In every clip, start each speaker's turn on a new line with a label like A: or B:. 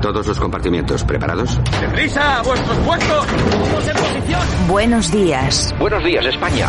A: A todos los compartimientos, ¿preparados?
B: ¡Deprisa! ¡A vuestros puestos! ¡Vamos en posición!
C: Buenos días.
D: Buenos días, España.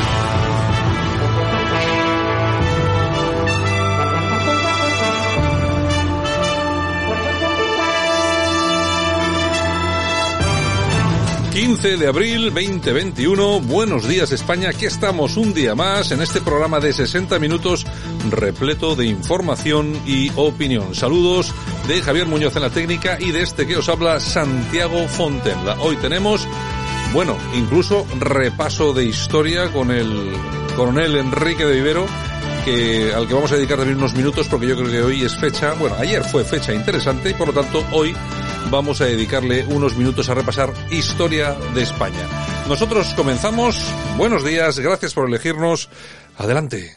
E: 15 de abril 2021. Buenos días España. Aquí estamos un día más en este programa de 60 minutos repleto de información y opinión. Saludos de Javier Muñoz en la técnica y de este que os habla Santiago Fontenla. Hoy tenemos, bueno, incluso repaso de historia con el coronel Enrique de Vivero que, al que vamos a dedicar también unos minutos porque yo creo que hoy es fecha, bueno, ayer fue fecha interesante y por lo tanto hoy vamos a dedicarle unos minutos a repasar historia de España. Nosotros comenzamos. Buenos días, gracias por elegirnos. Adelante.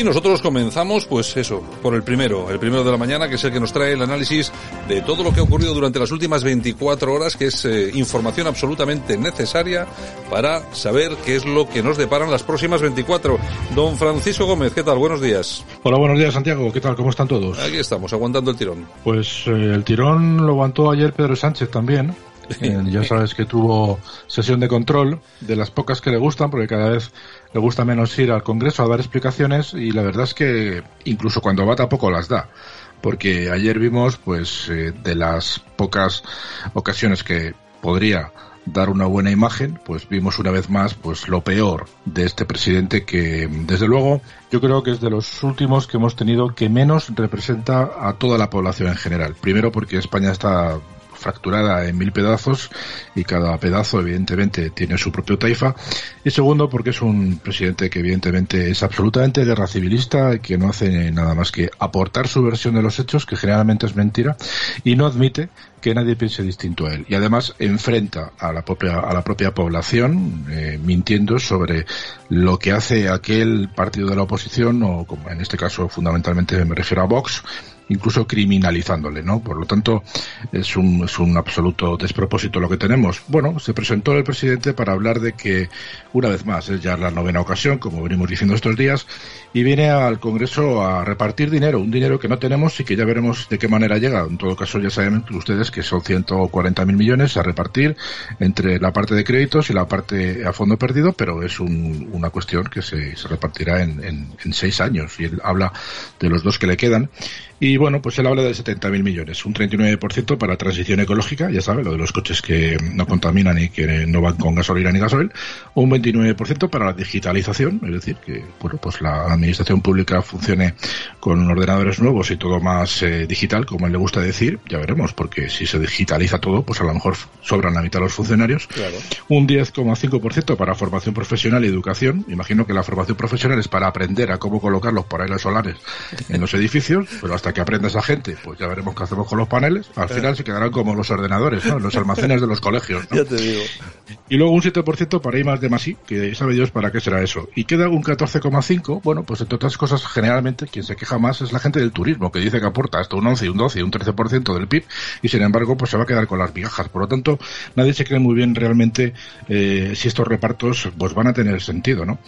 E: Y nosotros comenzamos, pues eso, por el primero, el primero de la mañana, que es el que nos trae el análisis de todo lo que ha ocurrido durante las últimas 24 horas, que es eh, información absolutamente necesaria para saber qué es lo que nos deparan las próximas 24. Don Francisco Gómez, ¿qué tal? Buenos días.
F: Hola, buenos días, Santiago. ¿Qué tal? ¿Cómo están todos?
E: Aquí estamos, aguantando el tirón.
F: Pues eh, el tirón lo aguantó ayer Pedro Sánchez también. Eh, ya sabes que tuvo sesión de control de las pocas que le gustan, porque cada vez le gusta menos ir al Congreso a dar explicaciones y la verdad es que incluso cuando va tampoco las da. Porque ayer vimos, pues, eh, de las pocas ocasiones que podría dar una buena imagen, pues vimos una vez más pues lo peor de este presidente que desde luego yo creo que es de los últimos que hemos tenido que menos representa a toda la población en general. Primero porque España está fracturada en mil pedazos y cada pedazo evidentemente tiene su propio taifa. Y segundo porque es un presidente que evidentemente es absolutamente guerra civilista y que no hace nada más que aportar su versión de los hechos que generalmente es mentira y no admite que nadie piense distinto a él. Y además enfrenta a la propia a la propia población eh, mintiendo sobre lo que hace aquel partido de la oposición o como en este caso fundamentalmente me refiero a Vox incluso criminalizándole, ¿no? Por lo tanto, es un, es un absoluto despropósito lo que tenemos. Bueno, se presentó el presidente para hablar de que, una vez más, es ya la novena ocasión, como venimos diciendo estos días, y viene al Congreso a repartir dinero, un dinero que no tenemos y que ya veremos de qué manera llega. En todo caso, ya saben ustedes que son 140.000 millones a repartir entre la parte de créditos y la parte a fondo perdido, pero es un, una cuestión que se, se repartirá en, en, en seis años y él habla de los dos que le quedan. Y bueno, pues él habla de 70.000 millones, un 39% para transición ecológica, ya sabe, lo de los coches que no contaminan y que no van con gasolina ni gasoil, un 29% para la digitalización, es decir, que bueno, pues la administración pública funcione con ordenadores nuevos y todo más eh, digital, como él le gusta decir, ya veremos, porque si se digitaliza todo, pues a lo mejor sobran la mitad los funcionarios.
E: Claro.
F: Un 10,5% para formación profesional y educación. Imagino que la formación profesional es para aprender a cómo colocar los paneles solares en los edificios, pero hasta que aprenda esa gente, pues ya veremos qué hacemos con los paneles. Al final se quedarán como los ordenadores, ¿no? los almacenes de los colegios. ¿no?
E: Ya te digo.
F: Y luego un 7% para I más de más I, que sabe Dios para qué será eso. Y queda un 14,5%, bueno, pues entre otras cosas, generalmente quien se queja más es la gente del turismo, que dice que aporta hasta un 11, un 12 y un 13% del PIB, y sin embargo, pues se va a quedar con las migajas. Por lo tanto, nadie se cree muy bien realmente eh, si estos repartos pues van a tener sentido, ¿no?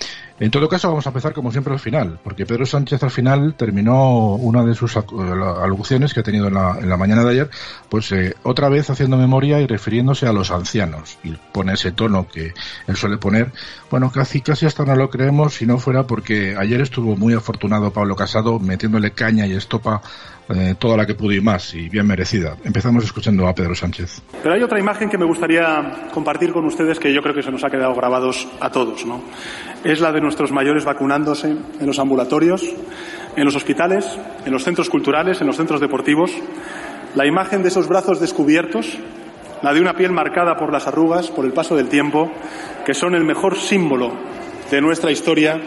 F: En todo caso, vamos a empezar como siempre al final, porque Pedro Sánchez al final terminó una de sus alocuciones que ha tenido en la, en la mañana de ayer, pues eh, otra vez haciendo memoria y refiriéndose a los ancianos. Y pone ese tono que él suele poner. Bueno, casi, casi hasta no lo creemos si no fuera porque ayer estuvo muy afortunado Pablo Casado metiéndole caña y estopa eh, toda la que pudo y más, y bien merecida. Empezamos escuchando a Pedro Sánchez.
G: Pero hay otra imagen que me gustaría compartir con ustedes que yo creo que se nos ha quedado grabados a todos, ¿no? Es la de nuestros mayores vacunándose en los ambulatorios, en los hospitales, en los centros culturales, en los centros deportivos. La imagen de esos brazos descubiertos, la de una piel marcada por las arrugas, por el paso del tiempo, que son el mejor símbolo de nuestra historia,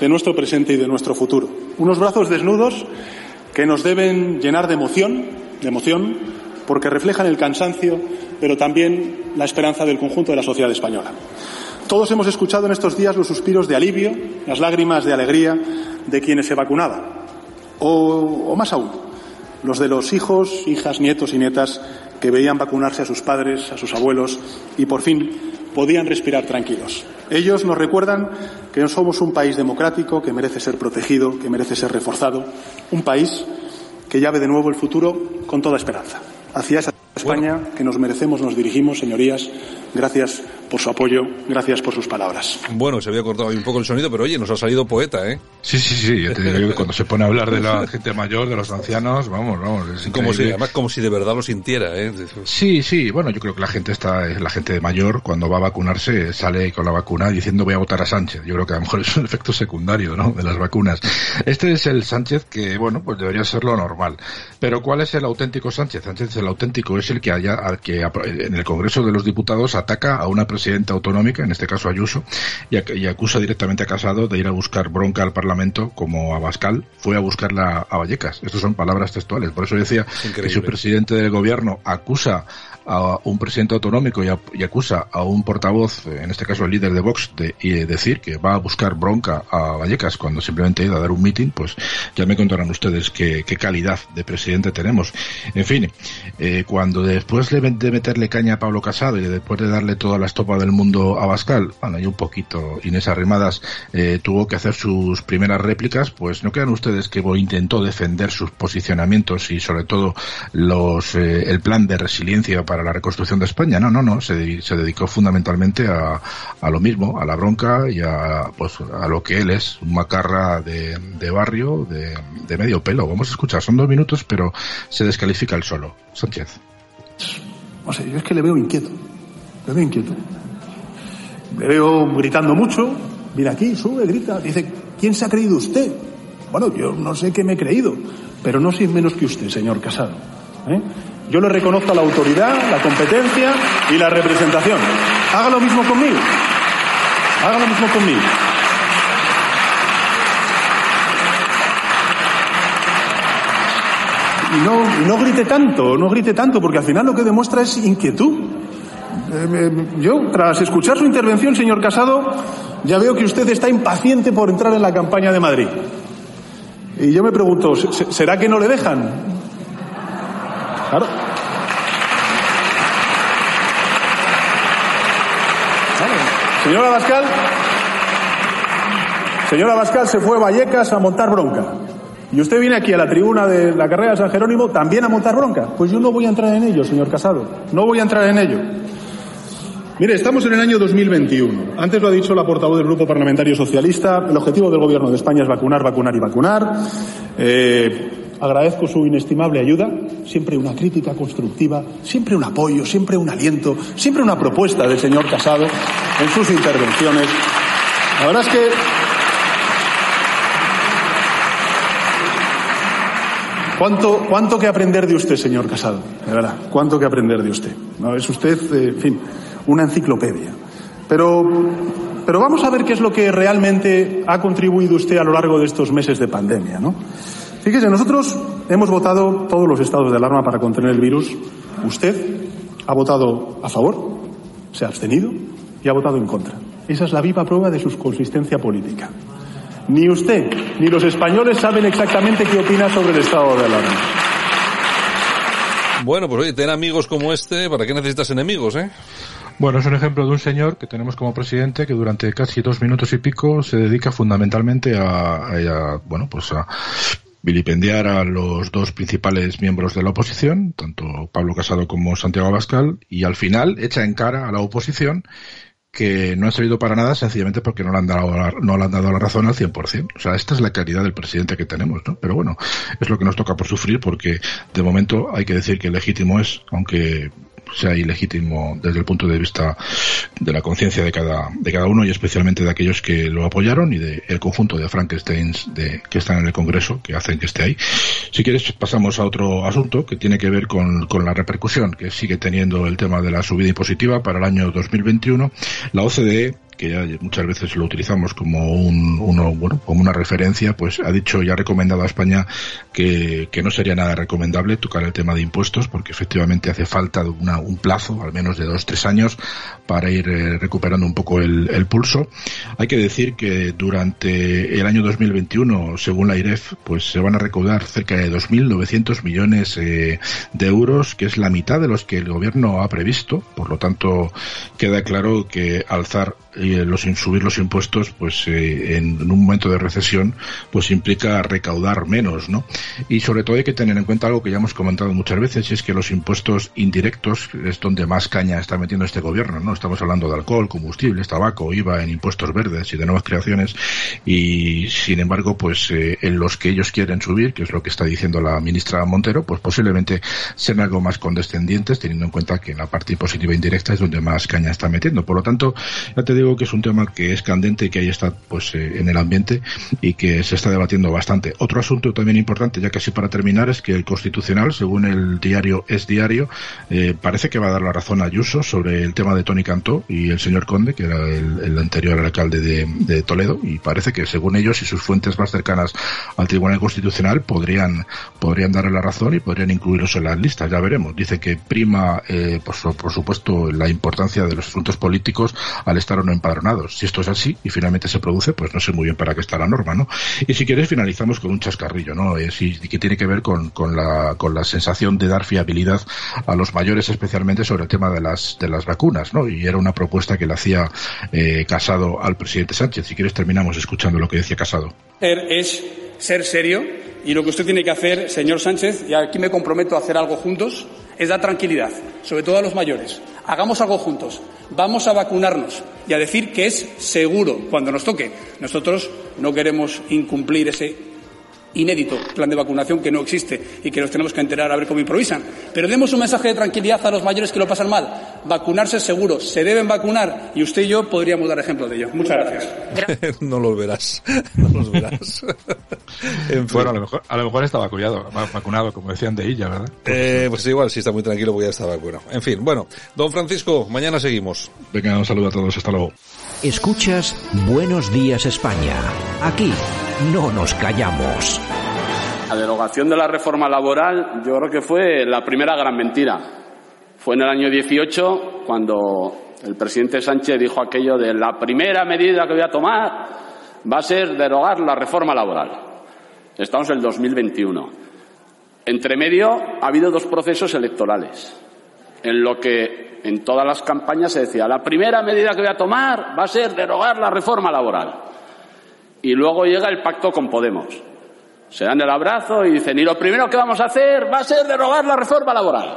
G: de nuestro presente y de nuestro futuro. Unos brazos desnudos que nos deben llenar de emoción, de emoción, porque reflejan el cansancio, pero también la esperanza del conjunto de la sociedad española. Todos hemos escuchado en estos días los suspiros de alivio, las lágrimas de alegría de quienes se vacunaban. O, o más aún, los de los hijos, hijas, nietos y nietas que veían vacunarse a sus padres, a sus abuelos y por fin podían respirar tranquilos. Ellos nos recuerdan que no somos un país democrático que merece ser protegido, que merece ser reforzado, un país que llave de nuevo el futuro con toda esperanza. Hacia esa España que nos merecemos nos dirigimos, señorías. Gracias por su apoyo, gracias por sus palabras.
E: Bueno, se había cortado ahí un poco el sonido, pero oye, nos ha salido poeta, ¿eh?
F: Sí, sí, sí, yo te digo que cuando se pone a hablar de la gente mayor, de los ancianos, vamos, vamos, es
E: como si,
F: increíble.
E: además como si de verdad lo sintiera, ¿eh?
F: Sí, sí, bueno, yo creo que la gente está, la gente mayor, cuando va a vacunarse, sale con la vacuna diciendo voy a votar a Sánchez. Yo creo que a lo mejor es un efecto secundario, ¿no? De las vacunas. Este es el Sánchez que, bueno, pues debería ser lo normal. Pero ¿cuál es el auténtico Sánchez? Sánchez, el auténtico, es el que haya, al que en el Congreso de los Diputados ataca a una presidenta autonómica, en este caso Ayuso, y, ac- y acusa directamente a Casado de ir a buscar bronca al Parlamento como Abascal fue a buscarla a Vallecas. Estas son palabras textuales. Por eso decía que
E: Increíble.
F: un presidente del gobierno acusa a un presidente autonómico y, acusa a un portavoz, eh, en este caso el líder de Vox, de decir que va a buscar bronca a Vallecas cuando simplemente ha ido a dar un meeting, pues ya me contarán ustedes qué, calidad de presidente tenemos. En fin, eh, cuando después de, de meterle caña a Pablo Casado y después de darle toda la estopa del mundo a Bascal, bueno, y un poquito Inés Arrimadas eh, tuvo que hacer sus primeras réplicas, pues no crean ustedes que intentó defender sus posicionamientos y sobre todo los eh, el plan de resiliencia para la reconstrucción de España. No, no, no, se, se dedicó fundamentalmente a, a lo mismo, a la bronca y a, pues, a lo que él es, un macarra de, de barrio, de, de medio pelo. Vamos a escuchar, son dos minutos, pero se descalifica el solo. Sánchez.
G: No sé, yo es que le veo inquieto. Le veo inquieto. Le veo gritando mucho. Mira aquí, sube, grita. Dice, ¿quién se ha creído usted? Bueno, yo no sé qué me he creído, pero no soy menos que usted, señor Casado. ¿eh? Yo le reconozco la autoridad, la competencia y la representación. Haga lo mismo conmigo. Haga lo mismo conmigo. Y no, no grite tanto, no grite tanto, porque al final lo que demuestra es inquietud. Eh, eh, Yo, tras escuchar su intervención, señor Casado, ya veo que usted está impaciente por entrar en la campaña de Madrid. Y yo me pregunto, ¿se- se- ¿será que no le dejan? Claro. Claro. Señora Abascal, señora Abascal se fue a Vallecas a montar bronca. Y usted viene aquí a la tribuna de la carrera de San Jerónimo también a montar bronca. Pues yo no voy a entrar en ello, señor Casado. No voy a entrar en ello. Mire, estamos en el año 2021. Antes lo ha dicho la portavoz del Grupo Parlamentario Socialista. El objetivo del Gobierno de España es vacunar, vacunar y vacunar. Eh, agradezco su inestimable ayuda. Siempre una crítica constructiva, siempre un apoyo, siempre un aliento, siempre una propuesta del señor Casado en sus intervenciones. La verdad es que ¿Cuánto, ¿Cuánto que aprender de usted, señor Casado? De verdad, ¿cuánto que aprender de usted? No, es usted, eh, en fin, una enciclopedia. Pero, pero vamos a ver qué es lo que realmente ha contribuido usted a lo largo de estos meses de pandemia, ¿no? Fíjese, nosotros hemos votado todos los estados de alarma para contener el virus. Usted ha votado a favor, se ha abstenido y ha votado en contra. Esa es la viva prueba de su consistencia política. Ni usted ni los españoles saben exactamente qué opina sobre el estado de alarma.
E: Bueno, pues oye, ten amigos como este, ¿para qué necesitas enemigos, eh?
F: Bueno, es un ejemplo de un señor que tenemos como presidente que durante casi dos minutos y pico se dedica fundamentalmente a, a- a, bueno, pues a vilipendiar a los dos principales miembros de la oposición, tanto Pablo Casado como Santiago Abascal, y al final echa en cara a la oposición que no ha servido para nada sencillamente porque no le han dado la, no le han dado la razón al 100%. O sea, esta es la calidad del presidente que tenemos, ¿no? Pero bueno, es lo que nos toca por sufrir porque de momento hay que decir que legítimo es, aunque sea ilegítimo desde el punto de vista de la conciencia de cada, de cada uno y especialmente de aquellos que lo apoyaron y del el conjunto de Frankensteins de, que están en el Congreso, que hacen que esté ahí. Si quieres, pasamos a otro asunto que tiene que ver con, con la repercusión que sigue teniendo el tema de la subida impositiva para el año 2021. La OCDE que ya muchas veces lo utilizamos como un, uno, bueno, como una referencia, pues ha dicho y ha recomendado a España que, no sería nada recomendable tocar el tema de impuestos, porque efectivamente hace falta una, un plazo, al menos de dos, tres años, para ir eh, recuperando un poco el, el, pulso. Hay que decir que durante el año 2021, según la IREF, pues se van a recaudar cerca de 2.900 millones eh, de euros, que es la mitad de los que el gobierno ha previsto. Por lo tanto, queda claro que alzar eh, los subir los impuestos, pues eh, en, un momento de recesión, pues implica recaudar menos, ¿no? Y sobre todo hay que tener en cuenta algo que ya hemos comentado muchas veces, y es que los impuestos indirectos es donde más caña está metiendo este gobierno, ¿no? Estamos hablando de alcohol, combustibles, tabaco, IVA, en impuestos verdes y de nuevas creaciones, y sin embargo, pues eh, en los que ellos quieren subir, que es lo que está diciendo la ministra Montero, pues posiblemente sean algo más condescendientes, teniendo en cuenta que la parte impositiva indirecta es donde más caña está metiendo. Por lo tanto, ya te digo que es un tema que es candente y que ahí está pues eh, en el ambiente y que se está debatiendo bastante. Otro asunto también importante, ya casi para terminar, es que el Constitucional, según el diario Es Diario, eh, parece que va a dar la razón a Ayuso sobre el tema de Tony Cantó y el señor Conde, que era el, anterior alcalde de, de, Toledo, y parece que según ellos y sus fuentes más cercanas al Tribunal Constitucional podrían, podrían darle la razón y podrían incluirlos en las listas, ya veremos. Dice que prima, eh, por, por, supuesto, la importancia de los asuntos políticos al estar o empadronados. Si esto es así y finalmente se produce, pues no sé muy bien para qué está la norma, ¿no? Y si quieres finalizamos con un chascarrillo, ¿no? Y, que tiene que ver con, con, la, con la sensación de dar fiabilidad a los mayores, especialmente sobre el tema de las, de las vacunas, ¿no? Y era una propuesta que le hacía eh, Casado al presidente Sánchez. Si quieres terminamos escuchando lo que decía Casado.
C: Es ser serio y lo que usted tiene que hacer, señor Sánchez, y aquí me comprometo a hacer algo juntos, es dar tranquilidad, sobre todo a los mayores. Hagamos algo juntos. Vamos a vacunarnos y a decir que es seguro cuando nos toque. Nosotros no queremos incumplir ese inédito plan de vacunación que no existe y que nos tenemos que enterar a ver cómo improvisan. Pero demos un mensaje de tranquilidad a los mayores que lo pasan mal. Vacunarse es seguro, se deben vacunar y usted y yo podríamos dar ejemplo de ello. Muchas gracias.
E: no los verás, no los verás.
F: en fin. Bueno, a lo, mejor, a lo mejor está vacunado, vacunado, como decían de ella, ¿verdad?
E: Eh, pues igual, si está muy tranquilo, voy a estar vacunado. En fin, bueno, don Francisco, mañana seguimos.
F: Venga, un saludo a todos, hasta luego.
H: Escuchas Buenos Días España. Aquí no nos callamos.
I: La derogación de la reforma laboral yo creo que fue la primera gran mentira. Fue en el año 18 cuando el presidente Sánchez dijo aquello de la primera medida que voy a tomar va a ser derogar la reforma laboral. Estamos en el 2021. Entre medio ha habido dos procesos electorales en lo que en todas las campañas se decía, la primera medida que voy a tomar va a ser derogar la reforma laboral. Y luego llega el pacto con Podemos. Se dan el abrazo y dicen, y lo primero que vamos a hacer va a ser derogar la reforma laboral.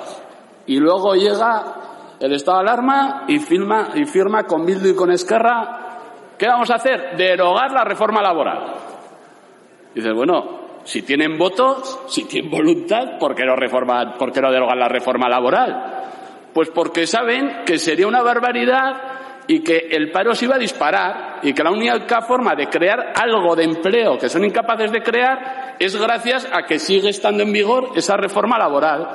I: Y luego llega el estado de alarma y firma, y firma con Bildu y con Esquerra, ¿qué vamos a hacer? Derogar la reforma laboral. Dices, bueno, si tienen votos, si tienen voluntad, ¿por qué no, reforma, por qué no derogan la reforma laboral? Pues porque saben que sería una barbaridad y que el paro se iba a disparar y que la única forma de crear algo de empleo que son incapaces de crear es gracias a que sigue estando en vigor esa reforma laboral,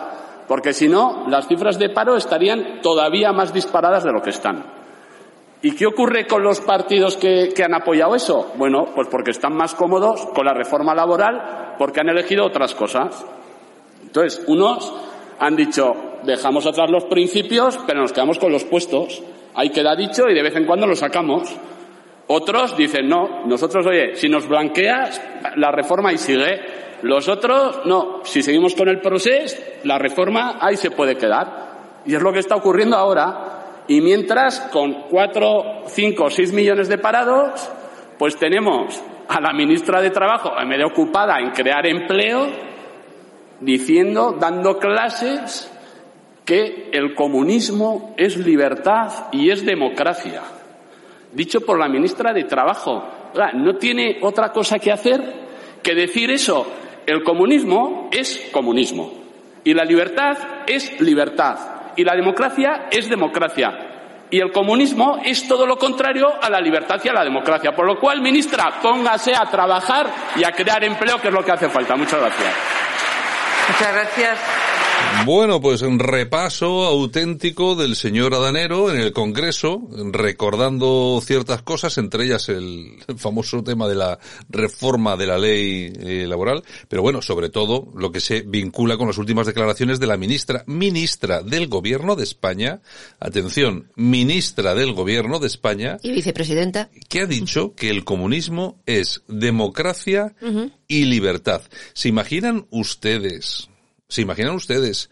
I: porque si no, las cifras de paro estarían todavía más disparadas de lo que están. ¿Y qué ocurre con los partidos que, que han apoyado eso? Bueno, pues porque están más cómodos con la reforma laboral, porque han elegido otras cosas. Entonces, unos han dicho, dejamos atrás los principios, pero nos quedamos con los puestos. Ahí queda dicho y de vez en cuando lo sacamos. Otros dicen, no, nosotros, oye, si nos blanqueas, la reforma ahí sigue. Los otros, no, si seguimos con el proceso, la reforma ahí se puede quedar. Y es lo que está ocurriendo ahora. Y mientras, con cuatro, cinco, seis millones de parados, pues tenemos a la ministra de Trabajo en medio ocupada en crear empleo, diciendo, dando clases que el comunismo es libertad y es democracia. Dicho por la ministra de Trabajo. No tiene otra cosa que hacer que decir eso. El comunismo es comunismo. Y la libertad es libertad. Y la democracia es democracia. Y el comunismo es todo lo contrario a la libertad y a la democracia. Por lo cual, ministra, póngase a trabajar y a crear empleo, que es lo que hace falta. Muchas gracias.
J: Muchas gracias.
E: Bueno, pues un repaso auténtico del señor Adanero en el Congreso, recordando ciertas cosas, entre ellas el famoso tema de la reforma de la ley eh, laboral, pero bueno, sobre todo lo que se vincula con las últimas declaraciones de la ministra, ministra del Gobierno de España, atención, ministra del Gobierno de España.
J: Y vicepresidenta.
E: Que ha dicho que el comunismo es democracia y libertad. ¿Se imaginan ustedes ¿Se imaginan ustedes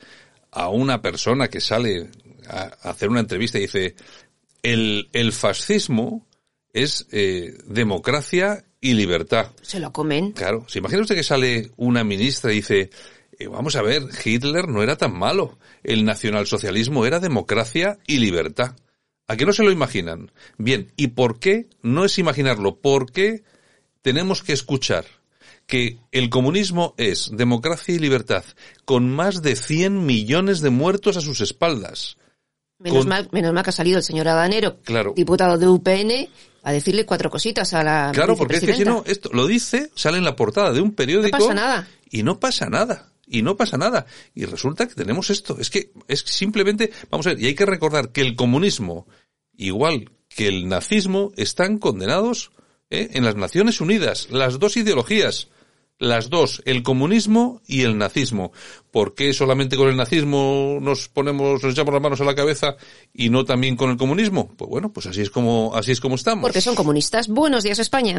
E: a una persona que sale a, hacer una entrevista y dice, el, el fascismo es eh, democracia y libertad?
J: Se lo comen.
E: Claro. ¿Se imagina usted que sale una ministra y dice, eh, vamos a ver, Hitler no era tan malo. El nacionalsocialismo era democracia y libertad. ¿A qué no se lo imaginan? Bien, ¿y por qué no es imaginarlo? ¿Por qué tenemos que escuchar que el comunismo es democracia y libertad, con más de 100 millones de muertos a sus espaldas.
J: Menos, mal, menos mal que ha salido el señor Adanero, diputado de UPN, a decirle cuatro cositas a la
E: Claro, porque es que si no, esto lo dice, sale en la portada de un periódico.
J: No pasa nada.
E: Y no pasa nada. Y no pasa nada. Y resulta que tenemos esto. Es que es simplemente, vamos a ver, y hay que recordar que el comunismo, igual que el nazismo, están condenados ¿eh? en las Naciones Unidas, las dos ideologías las dos, el comunismo y el nazismo. ¿Por qué solamente con el nazismo nos ponemos, nos echamos las manos a la cabeza y no también con el comunismo? Pues bueno, pues así es como, así es como estamos.
J: Porque son comunistas. Buenos días, España.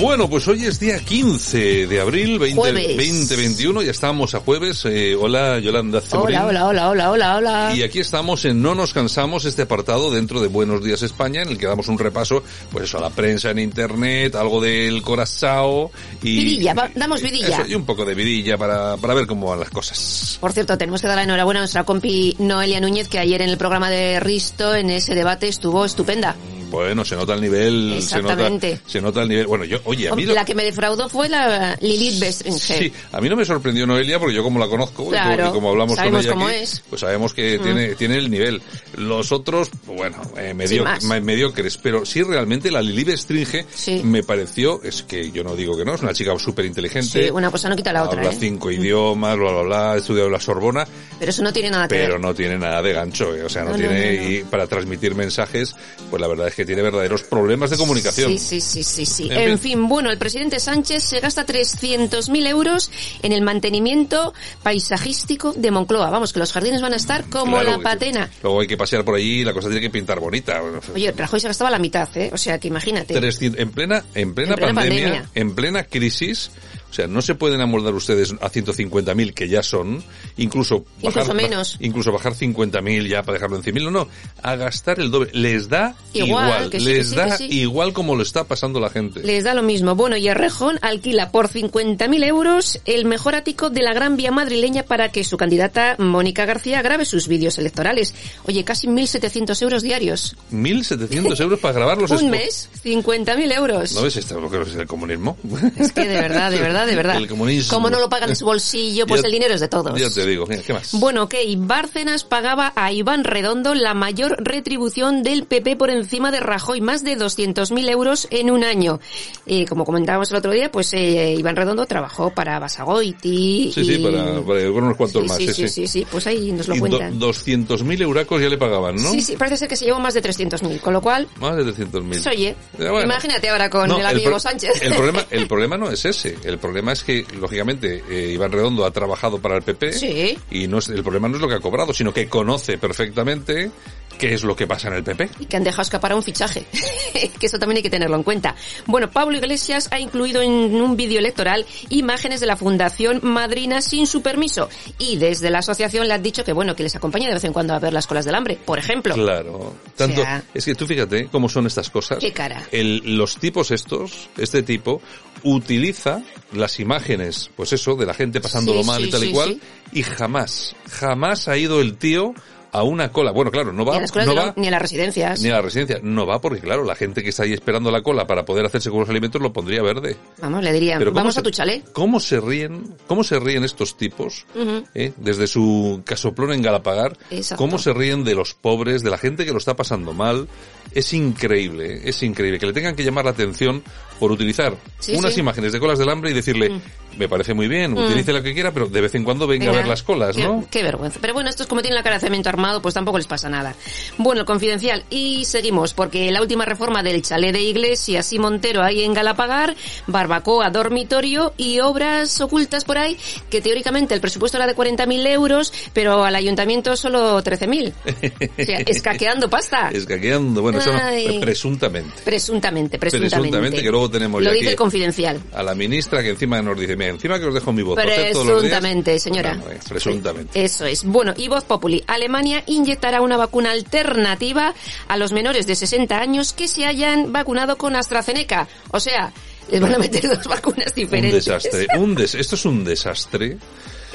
E: Bueno, pues hoy es día 15 de abril 20, 2021, ya estamos a jueves. Eh, hola, Yolanda
J: Hola, hola, hola, hola, hola, hola.
E: Y aquí estamos en No nos cansamos, este apartado dentro de Buenos Días España, en el que damos un repaso, pues eso, a la prensa en internet, algo del corazao y...
J: Vidilla, damos vidilla.
E: y un poco de vidilla para, para ver cómo van las cosas.
J: Por cierto, tenemos que dar la enhorabuena a nuestra compi Noelia Núñez, que ayer en el programa de Risto, en ese debate, estuvo estupenda.
E: Bueno, se nota el nivel. Se nota, se nota el nivel. Bueno, yo, oye, a mí.
J: La que me defraudó fue la Lilith Bestringer.
E: Sí, a mí no me sorprendió Noelia porque yo como la conozco y, como, hablamos con ella aquí, es. pues sabemos que mm. tiene, tiene el nivel. Los otros, bueno, eh, medio, mediocres, pero sí realmente la Lilith Bestringe me pareció, es que yo no digo que no, es una chica súper inteligente.
J: Sí, una cosa no quita la otra.
E: Habla
J: ¿eh?
E: cinco idiomas, bla, bla, bla, ha estudiado la Sorbona.
J: Pero eso no tiene nada que
E: pero ver. Pero no tiene nada de gancho, eh, o sea, no, tiene, y para transmitir mensajes, pues la verdad es que tiene verdaderos problemas de comunicación.
J: Sí, sí, sí, sí. sí. En, fin. bueno, el presidente Sánchez se gasta 300.000 euros en el mantenimiento paisajístico de Moncloa. Vamos, que los jardines van a estar como la patena.
E: Luego hay que pasear por allí y la cosa tiene que pintar bonita.
J: Oye, Rajoy se gastaba la mitad, ¿eh? O sea, que imagínate.
E: en plena, en plena, pandemia, en plena crisis, sea, no se pueden amoldar ustedes a 150.000 que ya son, incluso
J: bajar, menos.
E: incluso bajar 50.000 ya para dejarlo en 100.000, no, no, a gastar el doble. Les da igual, les da igual como lo está pasando la gente.
J: Les da lo mismo. Bueno, y Errejón alquila por 50.000 euros el mejor ático de la Gran Vía madrileña para que su candidata Mónica García grabe sus vídeos electorales. Oye, casi 1.700 euros diarios.
E: ¿1.700 euros para grabar los
J: Un mes, 50.000 euros.
E: ¿No ves esto lo que es el comunismo?
J: Es que de verdad, de verdad de verdad.
E: El comunismo.
J: Como no lo pagan de su bolsillo, pues el dinero es de todos.
E: Ya te digo, ¿qué más?
J: Bueno, ok, Bárcenas pagaba a Iván Redondo la mayor retribución del PP por encima de Rajoy, más de 200.000 euros en un año. Eh, como comentábamos el otro día, pues eh, Iván Redondo trabajó para Basagoiti.
E: Sí, sí, para, para unos cuantos más.
J: Sí sí, sí sí, pues ahí nos lo cuentan.
E: 200.000 euracos ya le pagaban, ¿no?
J: Sí, sí, parece ser que se llevó más de 300.000, con lo cual...
E: Más de 300.000.
J: Oye, imagínate ahora con el amigo Sánchez.
E: El problema, el problema no es ese, el problema es que, lógicamente, eh, Iván Redondo ha trabajado para el PP
J: sí.
E: y no es, el problema no es lo que ha cobrado, sino que conoce perfectamente qué es lo que pasa en el PP.
J: Y que han dejado escapar a un fichaje, que eso también hay que tenerlo en cuenta. Bueno, Pablo Iglesias ha incluido en un vídeo electoral imágenes de la Fundación Madrina sin su permiso y desde la asociación le han dicho que bueno, que les acompañe de vez en cuando a ver las colas del hambre, por ejemplo.
E: Claro. Tanto,
J: O sea-
E: es que tú fíjate cómo son estas cosas.
J: Qué cara.
E: El- los tipos estos, este tipo, utiliza las imágenes, pues eso, de la gente pasándolo
J: Sí,
E: mal
J: sí,
E: y tal
J: sí,
E: y cual,
J: sí.
E: y jamás, jamás ha ido el tío a una cola. Bueno, claro, no va,
J: ni a las
E: no
J: la- ni a las residencias.
E: ni a la residencia. No va porque, claro, la gente que está ahí esperando la cola para poder hacerse con los alimentos lo pondría verde.
J: Vamos, le dirían,
E: Pero ¿cómo
J: vamos
E: se-
J: a tu chalet.
E: ¿Cómo se ríen? ¿Cómo se ríen estos tipos? ¿eh? Desde su casoplón en Galapagar.
J: Exacto.
E: ¿Cómo se ríen de los pobres, de la gente que lo está pasando mal? Es increíble, es increíble. Que le tengan que llamar la atención por utilizar
J: Sí,
E: unas
J: sí.
E: imágenes de colas del hambre y decirle, me parece muy bien,
J: Mm.
E: utilice lo que quiera, pero de vez en cuando venga, a ver las colas,
J: qué,
E: ¿no?
J: Qué vergüenza. Pero bueno, estos como tienen la cara de cemento armado, pues tampoco les pasa nada. Bueno, el confidencial. Y seguimos, porque la última reforma del chalet de Iglesias y Montero ahí en Galapagar, barbacoa, dormitorio y obras ocultas por ahí, que teóricamente el presupuesto era de 40.000 euros, pero al ayuntamiento solo 13.000. O sea, escaqueando pasta.
E: Escaqueando, bueno,
J: Ay.
E: presuntamente.
J: Presuntamente, presuntamente.
E: Presuntamente, que luego tenemos
J: Lo
E: ya
J: dice
E: aquí
J: el confidencial.
E: a la ministra que encima nos dice, mira, encima que os dejo mi voz. para hacer todos los días".
J: Presuntamente, señora.
E: Eh, presuntamente.
J: Eso es. Bueno, y Voz Populi. Alemania inyectará una vacuna alternativa a los menores de 60 años que se hayan vacunado con AstraZeneca. O sea, les van a meter dos vacunas
E: Un
J: diferentes.
E: desastre. Un des esto es un desastre.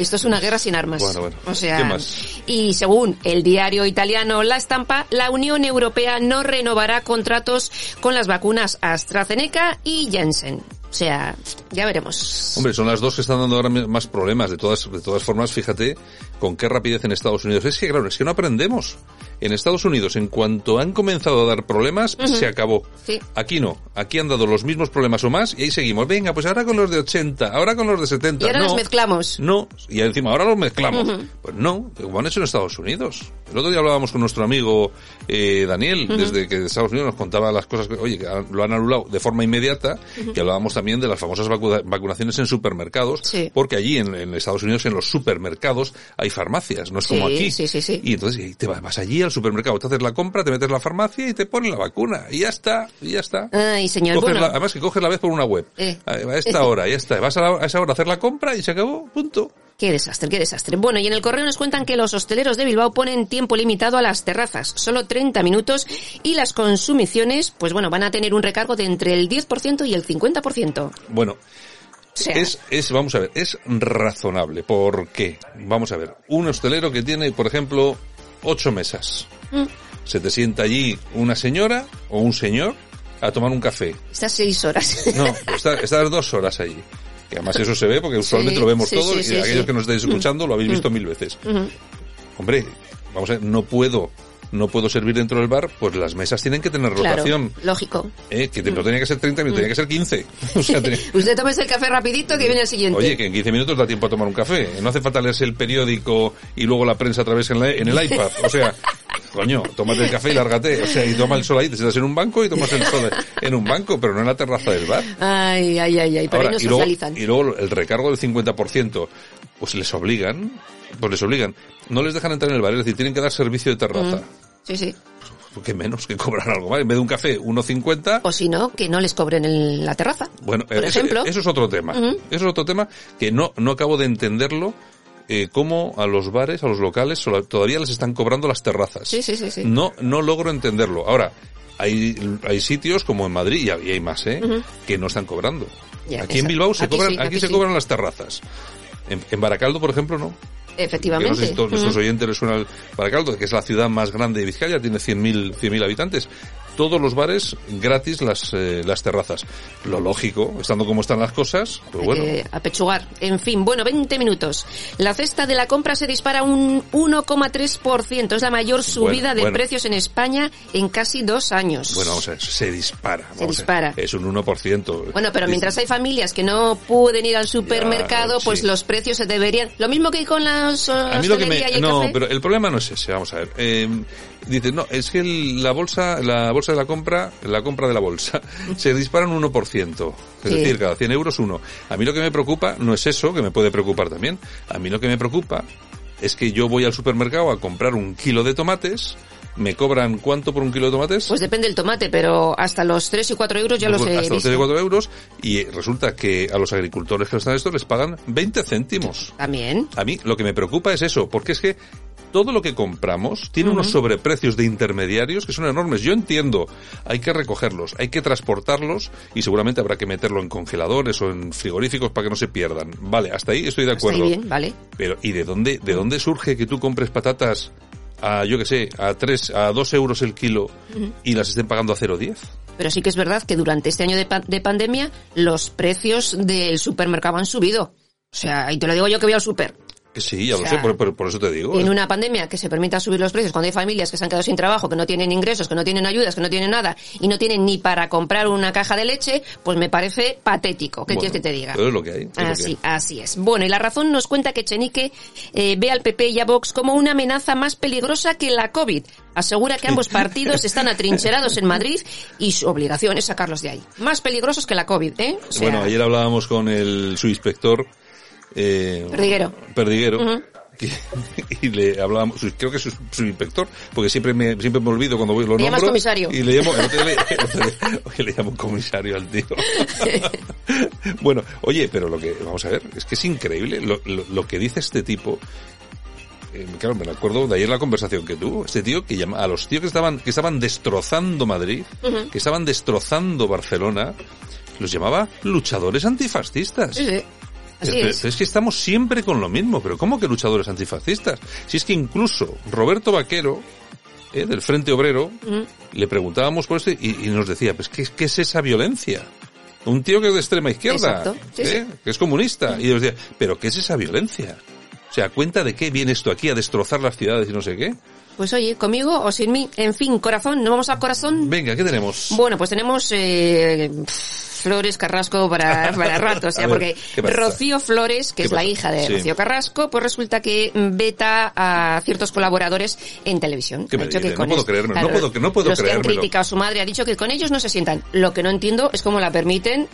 J: Esto es una guerra sin armas.
E: Bueno, bueno.
J: O sea,
E: ¿Qué más?
J: y según el diario italiano La Estampa, la Unión Europea no renovará contratos con las vacunas AstraZeneca y Janssen. O sea, ya veremos.
E: Hombre, son las dos que están dando ahora más problemas. De todas, de todas formas, fíjate con qué rapidez en Estados Unidos. Es que, claro, es que no aprendemos. En Estados Unidos, en cuanto han comenzado a dar problemas, se acabó.
J: Sí.
E: Aquí no. Aquí han dado los mismos problemas o más y ahí seguimos. Venga, pues ahora con los de 80, ahora con los de 70.
J: Y ahora
E: no,
J: nos mezclamos.
E: No, y encima ahora los mezclamos. Pues no, como han hecho en Estados Unidos. El otro día hablábamos con nuestro amigo eh, Daniel, desde que Estados Unidos nos contaba las cosas que, oye, que lo han anulado de forma inmediata, y hablábamos también de las famosas vacu- vacunaciones en supermercados,
J: Sí.
E: porque allí en, en Estados Unidos, en los supermercados, hay farmacias, no es como
J: Sí,
E: aquí.
J: sí, sí, sí.
E: Y entonces y te vas allí al supermercado, te haces la compra, te metes en la farmacia y te ponen la vacuna. Y ya está, y ya está.
J: Ay, señor.
E: Coges
J: bueno,
E: la- además que coges la vez por una web.
J: Eh.
E: A a esta hora, ya está. Vas a, la- a esa hora a hacer la compra y se acabó, punto.
J: Qué desastre, qué desastre. Bueno, y en el correo nos cuentan que los hosteleros de Bilbao ponen tiempo limitado a las terrazas, solo 30 minutos, y las consumiciones, pues bueno, van a tener un recargo de entre el 10% y el 50%.
E: Bueno,
J: sea-
E: es, es, vamos a ver, es razonable. ¿Por qué? Vamos a ver, un hostelero que tiene, por ejemplo, ocho mesas.
J: Mm,
E: Se te sienta allí una señora o un señor a tomar un café.
J: Estas seis horas.
E: No, pues está- estás dos horas allí. Que además eso se ve porque usualmente lo vemos
J: sí,
E: todos
J: sí,
E: y aquellos que nos estáis escuchando lo habéis
J: Mm.
E: visto mil veces.
J: Ujú.
E: Hombre, vamos a ver, no puedo, no puedo servir dentro del bar, pues las mesas tienen que tener
J: Claro,
E: rotación.
J: lógico.
E: Eh, que no tenía que ser 30 minutos, tenía que ser 15. O sea, tenía-
J: Usted tomes el café rapidito que viene el siguiente.
E: Oye, que en 15 minutos da tiempo a tomar un café. No hace falta leerse el periódico y luego la prensa a través en, la- en el iPad. O sea, coño, tómate el café y lárgate. O sea, y toma el sol ahí, te sientas en un banco y tomas el sol en un banco, pero no en la terraza del bar.
J: Ay, ay, ay, ay, pero
E: Ahora,
J: ahí no
E: y, luego,
J: socializan.
E: y luego el recargo del 50%, pues les obligan, pues les obligan. No les dejan entrar en el bar, es decir, tienen que dar servicio de terraza.
J: Mm, Sí, sí.
E: Qué menos que cobrar algo más. En vez de un café, 1,50.
J: O si no, que no les cobren en la terraza.
E: Bueno,
J: Por
E: ese-
J: ejemplo.
E: eso es otro tema. Eso es otro tema que no, no acabo de entenderlo. Eh, cómo a los bares, a los locales, todavía les están cobrando las terrazas.
J: Sí, sí, sí, sí.
E: No, no logro entenderlo. Ahora, hay, hay sitios como en Madrid, y hay- más, ¿eh? Que no están cobrando.
J: Ya,
E: aquí en Bilbao se
J: aquí
E: cobran,
J: sí,
E: aquí,
J: aquí
E: se cobran las terrazas. En, en Baracaldo, por ejemplo, no. Que
J: Efectivamente.
E: no sé si todos nuestros oyentes les suena el Baracaldo, que es la ciudad más grande de Vizcaya, tiene 100.000 100.000 habitantes. Todos los bares gratis las, eh, las terrazas. Lo lógico, estando como están las cosas, pues bueno.
J: Eh, apechugar. En fin, bueno, 20 minutos. La cesta de la compra se dispara un 1,3%. Es la mayor subida
E: Bueno,
J: de
E: bueno.
J: precios en España en casi dos años.
E: Bueno, vamos a ver, se dispara. a ver.
J: dispara.
E: Es un 1%.
J: Bueno, pero mientras hay familias que no pueden ir al supermercado, pues los precios se deberían... Lo mismo que con las
E: A mí lo que me...
J: hostelería y el
E: No,
J: café.
E: pero el problema no es ese, vamos a ver. Eh, dice, no, es que el- la bolsa, la bolsa de la compra, la compra de la bolsa, se dispara un 1%. Es
J: Sí.
E: decir, cada 100 euros uno. A mí lo que me preocupa no es eso, que me puede preocupar también. A mí lo que me preocupa es que yo voy al supermercado a comprar un kilo de tomates, me cobran cuánto por un kilo de tomates?
J: Pues depende del tomate, pero hasta los 3 y 4 euros ya los he
E: hasta los
J: visto.
E: 3 y 4 euros y resulta que a los agricultores que están esto les pagan 20 céntimos.
J: También.
E: A mí lo que me preocupa es eso, porque es que todo lo que compramos tiene unos sobreprecios de intermediarios que son enormes. Yo entiendo, hay que recogerlos, hay que transportarlos y seguramente habrá que meterlo en congeladores o en frigoríficos para que no se pierdan. Vale, hasta ahí estoy de acuerdo.
J: bien, vale.
E: Pero ¿y de dónde de dónde surge que tú compres patatas a yo que sé, a tres, a dos euros el kilo y las estén pagando a 0,10?
J: Pero sí que es verdad que durante este año de, pa- de pandemia los precios del supermercado han subido. O sea, y te lo digo yo que voy al super.
E: Sí, ya
J: O
E: lo sé, por, por- por eso te digo.
J: En una pandemia que se permita subir los precios cuando hay familias que se han quedado sin trabajo, que no tienen ingresos, que no tienen ayudas, que no tienen nada y no tienen ni para comprar una caja de leche, pues me parece patético. ¿Qué
E: Bueno,
J: quieres que te diga?
E: pero es lo que hay. lo que
J: Así,
E: hay.
J: así es. Bueno, y la razón nos cuenta que Chenique eh, ve al PP y a Vox como una amenaza más peligrosa que la COVID. Asegura que ambos partidos están atrincherados en Madrid y su obligación es sacarlos de ahí. Más peligrosos que la COVID, ¿eh? O sea,
E: Bueno, ayer hablábamos con el subinspector eh,
J: Perdiguero.
E: Perdiguero, y le hablábamos, creo que es su subinspector, porque siempre me siempre me olvido cuando voy lo
J: Le llamas
E: nombro,
J: comisario.
E: y le llamo le, oye, le llamo comisario al tío. bueno, oye, pero lo que vamos a ver es que es increíble lo, lo, lo que dice este tipo. Eh, claro, me acuerdo de ayer la conversación que tuvo. Este tío que llama a los tíos que estaban, que estaban destrozando Madrid, que estaban destrozando Barcelona, los llamaba luchadores antifascistas.
J: Sí, sí. Así es.
E: pero es que estamos siempre con lo mismo, pero ¿cómo que luchadores antifascistas? Si es que incluso Roberto Vaquero, eh, del Frente Obrero,
J: Ujú.
E: le preguntábamos por esto y, y nos decía, pues ¿qué, ¿qué es esa violencia? Un tío que es de extrema izquierda,
J: sí,
E: ¿eh? que es comunista, y nos decía, pero ¿qué es esa violencia? O sea, ¿cuenta de qué viene esto aquí a destrozar las ciudades y no sé qué?
J: Pues oye, conmigo o sin mí. En fin, corazón, ¿no vamos al corazón?
E: Venga, ¿qué tenemos?
J: Bueno, pues tenemos eh, pff, Flores Carrasco para, para rato, o sea, porque. Rocío Flores, que
E: ¿Qué
J: es la
E: pasa?
J: hija de
E: Sí.
J: Rocío Carrasco, pues resulta que veta a ciertos colaboradores en televisión.
E: ¿Qué
J: Ha dicho
E: dices?
J: con
E: No puedo
J: es-
E: creérmelo, no puedo- no puedo
J: los que han criticado a su madre ha dicho que con ellos no se sientan. Lo que no entiendo es cómo la permiten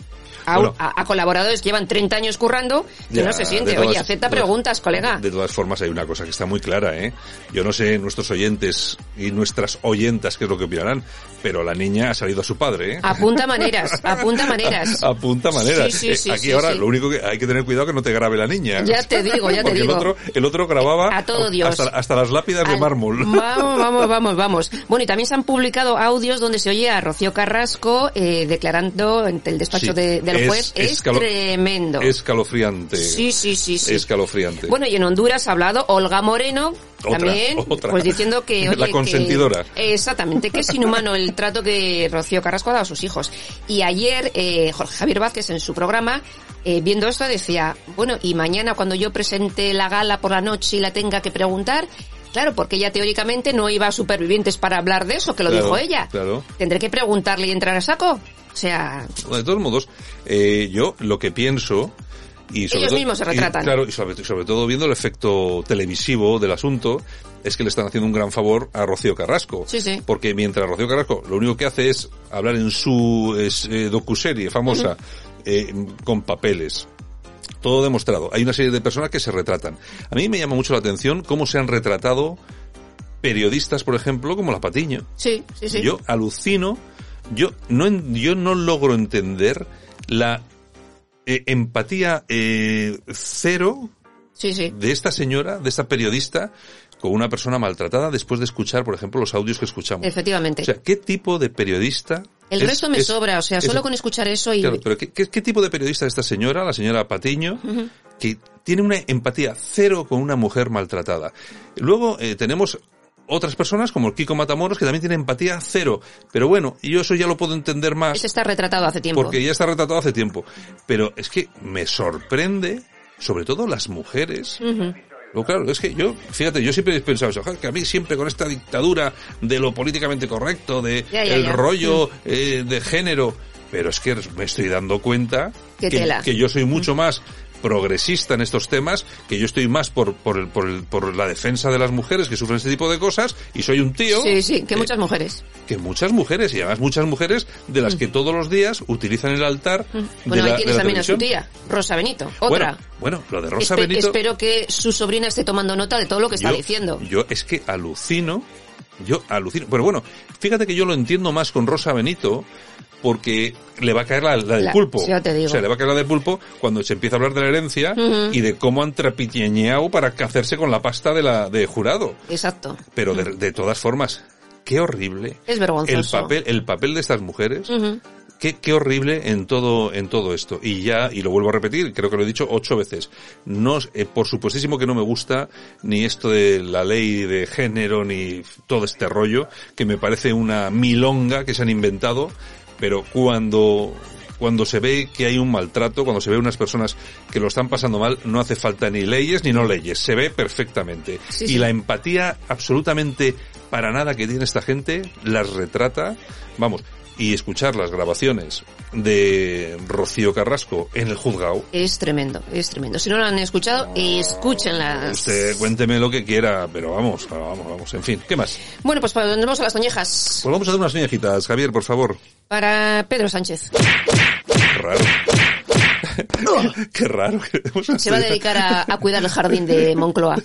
J: a,
E: Bueno.
J: a- a colaboradores que llevan 30 años currando que
E: Ya,
J: no se
E: de
J: siente.
E: todas-
J: Oye, acepta
E: de
J: preguntas, colega.
E: De todas formas, hay una cosa que está muy clara, ¿eh? Yo no sé nuestros oyentes y nuestras oyentas qué es lo que opinarán, pero la niña ha salido a su padre, ¿eh?
J: Apunta maneras, apunta maneras.
E: Apunta maneras.
J: Sí, sí,
E: Eh,
J: sí,
E: Aquí
J: sí,
E: ahora lo único que hay que tener cuidado que no te grabe la niña.
J: Ya te digo, ya te digo.
E: El otro, el otro grababa
J: A todo Dios.
E: Hasta, hasta las lápidas de
J: Al-
E: mármol.
J: Vamos, vamos, vamos, vamos. Bueno, y también se han publicado audios donde se oye a Rocío Carrasco eh, declarando ante el despacho de- del juez. Es,
E: escalo-
J: tremendo.
E: Escalofriante.
J: Sí, sí, sí, sí.
E: Escalofriante.
J: Bueno, y en Honduras ha hablado Olga Moreno,
E: Otra,
J: también,
E: otra.
J: pues diciendo que...
E: La consentidora.
J: Que, exactamente, que es inhumano el trato que Rocío Carrasco ha dado a sus hijos. Y ayer eh, Jorge Javier Vázquez en su programa, eh, viendo esto, decía, bueno, y mañana cuando yo presente la gala por la noche y la tenga que preguntar... Claro, porque ella teóricamente no iba a supervivientes para hablar de eso, que lo
E: Claro,
J: dijo ella.
E: Claro.
J: Tendré que preguntarle y entrar a saco. O sea,
E: De todos modos, eh, yo lo que pienso y sobre
J: Ellos
E: todo-
J: mismos se
E: y,
J: retratan.
E: claro, y sobre, sobre todo viendo el efecto televisivo del asunto, es que le están haciendo un gran favor a Rocío Carrasco.
J: Sí, sí.
E: Porque mientras Rocío Carrasco lo único que hace es hablar en su es, eh, docuserie famosa eh, con papeles. Todo demostrado. Hay una serie de personas que se retratan. A mí me llama mucho la atención cómo se han retratado periodistas, por ejemplo, como la Patiño.
J: sí, sí, sí.
E: Yo alucino, yo no, yo no logro entender la eh, empatía eh, cero
J: sí, sí.
E: de esta señora, de esta periodista, con una persona maltratada después de escuchar, por ejemplo, los audios que escuchamos.
J: Efectivamente.
E: O sea, ¿qué tipo de periodista?
J: El
E: es-
J: resto me
E: es-
J: sobra, o sea,
E: es-
J: solo con escuchar eso y...
E: Claro, pero ¿qué, qué, qué tipo de periodista es esta señora, la señora Patiño, que tiene una empatía cero con una mujer maltratada? Luego eh, tenemos otras personas como el Kiko Matamoros que también tiene empatía cero. Pero bueno, yo eso ya lo puedo entender más
J: Ese está retratado hace tiempo.
E: porque ya está retratado hace tiempo. Pero es que me sorprende, sobre todo las mujeres,
J: Ujú.
E: Luego, claro, es que yo, fíjate, yo siempre he pensado eso, "Joder, que a mí siempre con esta dictadura de lo políticamente correcto, de
J: Ya, ya,
E: el
J: ya.
E: rollo eh, de género, pero es que me estoy dando cuenta que, yo soy mucho más progresista en estos temas, que yo estoy más por, por, el, por, el, por la defensa de las mujeres que sufren este tipo de cosas, y soy un tío...
J: Sí, sí, que muchas mujeres.
E: Que muchas mujeres, y además muchas mujeres de las
J: Mm.
E: que todos los días utilizan el altar de
J: Bueno,
E: la,
J: ahí
E: de
J: tienes
E: la
J: también a su tía, Rosa Benito. Otra.
E: Bueno, bueno, lo de Rosa
J: Espe-
E: Benito...
J: Espero que su sobrina esté tomando nota de todo lo que está
E: yo,
J: diciendo.
E: Yo es que alucino, yo alucino. Pero bueno, fíjate que yo lo entiendo más con Rosa Benito porque le va a caer la, la del
J: La-
E: pulpo.
J: sí, ya te digo.
E: O sea, le va a caer la del pulpo cuando se empieza a hablar de la herencia y de cómo han trapiñeado para hacerse con la pasta de la de jurado.
J: Exacto.
E: Pero de, de todas formas, qué horrible.
J: Es vergonzoso.
E: El papel, el papel de estas mujeres. Qué, qué horrible en todo, en todo esto. Y ya, y lo vuelvo a repetir, creo que lo he dicho ocho veces. No, eh, por supuestísimo que no me gusta ni esto de la ley de género, ni todo este rollo, que me parece una milonga que se han inventado, pero cuando, cuando se ve que hay un maltrato, cuando se ve unas personas que lo están pasando mal, no hace falta ni leyes ni no leyes, se ve perfectamente.
J: Sí,
E: y
J: sí.
E: la empatía absolutamente para nada que tiene esta gente las retrata, vamos, y escuchar las grabaciones de Rocío Carrasco en el juzgado.
J: Es tremendo, es tremendo. Si no lo han escuchado, escúchenlas.
E: Usted cuénteme lo que quiera, pero vamos, vamos, vamos, en fin, ¿qué más?
J: Bueno, pues volvemos a las toñejas.
E: Pues vamos a dar unas uñejitas, Javier, por favor.
J: Para Pedro Sánchez.
E: Raro. Qué raro. que
J: Se va a dedicar a, a cuidar el jardín de Moncloa.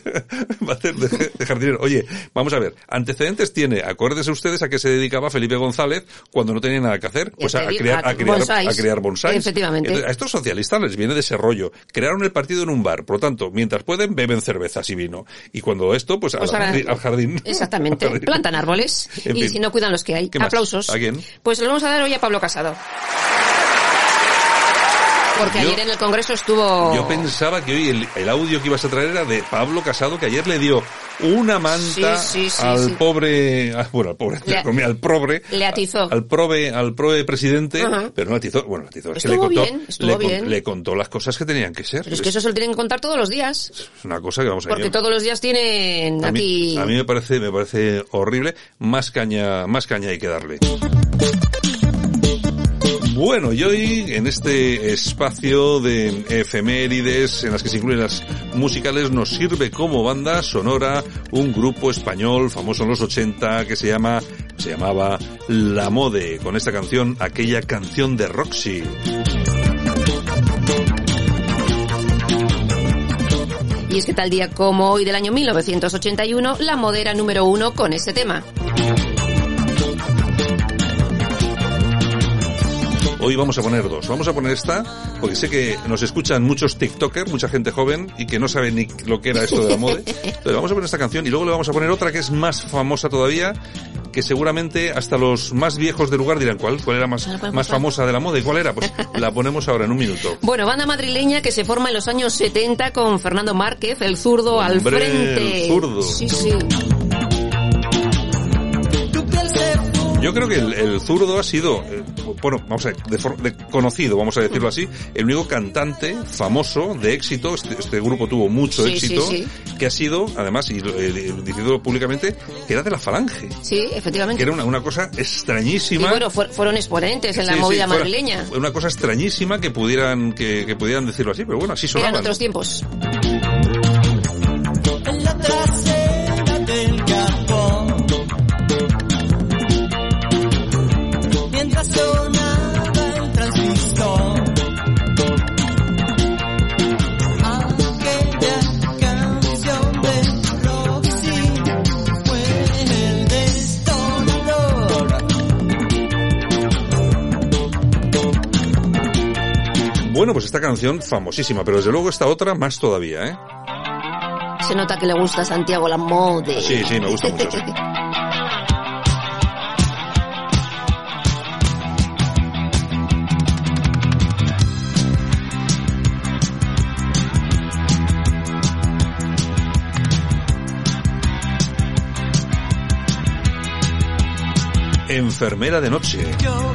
E: Va a hacer de, de jardinero. Oye, vamos a ver. Antecedentes tiene. Acuérdense ustedes a qué se dedicaba Felipe González cuando no tenía nada que hacer. Pues a,
J: a
E: a criar,
J: bonsáis.
E: a bonsáis.
J: Efectivamente.
E: Entonces, a estos socialistas les viene de ese rollo. Crearon el partido en un bar. Por lo tanto, mientras pueden, beben cervezas y vino. Y cuando esto, pues,
J: Pues
E: al,
J: ahora-
E: jardín, al jardín.
J: Exactamente.
E: Al jardín.
J: Plantan árboles.
E: En
J: y
E: fin.
J: si no cuidan los que hay. Aplausos.
E: ¿A quién?
J: Pues lo vamos a dar hoy a Pablo Casado. Porque
E: Yo-
J: ayer en el Congreso estuvo...
E: Yo pensaba que hoy el, el audio que ibas a traer era de Pablo Casado, que ayer le dio una manta
J: Sí, sí, sí,
E: al pobre, bueno, al pobre,
J: Le-
E: comillas, al pobre,
J: Le atizó.
E: al probe, al probe presidente, pero no atizó, bueno, atizó, es que le contó,
J: bien,
E: con- le contó las cosas que tenían que ser.
J: Pero es que eso se lo tienen que contar todos los días.
E: Es una cosa que vamos a
J: Porque todos los días tienen
E: a mí,
J: aquí...
E: a mí me parece, me parece horrible. Más caña, más caña hay que darle. Bueno, y hoy en este espacio de efemérides en las que se incluyen las musicales nos sirve como banda sonora un grupo español famoso en los 80 que se llama se llamaba La Mode con esta canción aquella canción de Roxy.
J: Y es que tal día como hoy del año 1981, la modera número uno con este tema.
E: Hoy vamos a poner dos. Vamos a poner esta porque sé que nos escuchan muchos TikTokers, mucha gente joven y que no sabe ni lo que era esto de la moda. Entonces vamos a poner esta canción y luego le vamos a poner otra que es más famosa todavía, que seguramente hasta los más viejos del lugar dirán cuál, cuál era más, más famosa de la moda y cuál era. Pues la ponemos ahora en un minuto.
J: Bueno, banda madrileña que se forma en los años 70 con Fernando Márquez, el zurdo al frente.
E: el zurdo.
J: Sí, sí.
E: Yo creo que el, el zurdo ha sido, eh, bueno, vamos a ver, de, conocido, vamos a decirlo así, el único cantante famoso de éxito, este, este grupo tuvo mucho
J: Sí,
E: éxito,
J: sí,
E: que ha sido, además, y eh, diciendo públicamente, que era de la falange,
J: Sí, efectivamente.
E: que era una, una cosa
J: y
E: extrañísima.
J: bueno, fuer- fueron exponentes en la movida madrileña.
E: Una cosa extrañísima que pudieran, que, que pudieran decirlo así, pero bueno, así
J: Eran
E: sonaban.
J: otros tiempos.
E: Bueno, pues esta canción famosísima, pero desde luego esta otra más todavía, ¿eh?
J: Se nota que le gusta a Santiago la mode.
E: Sí, sí, me gusta mucho. sí. Enfermera de noche.
K: Yo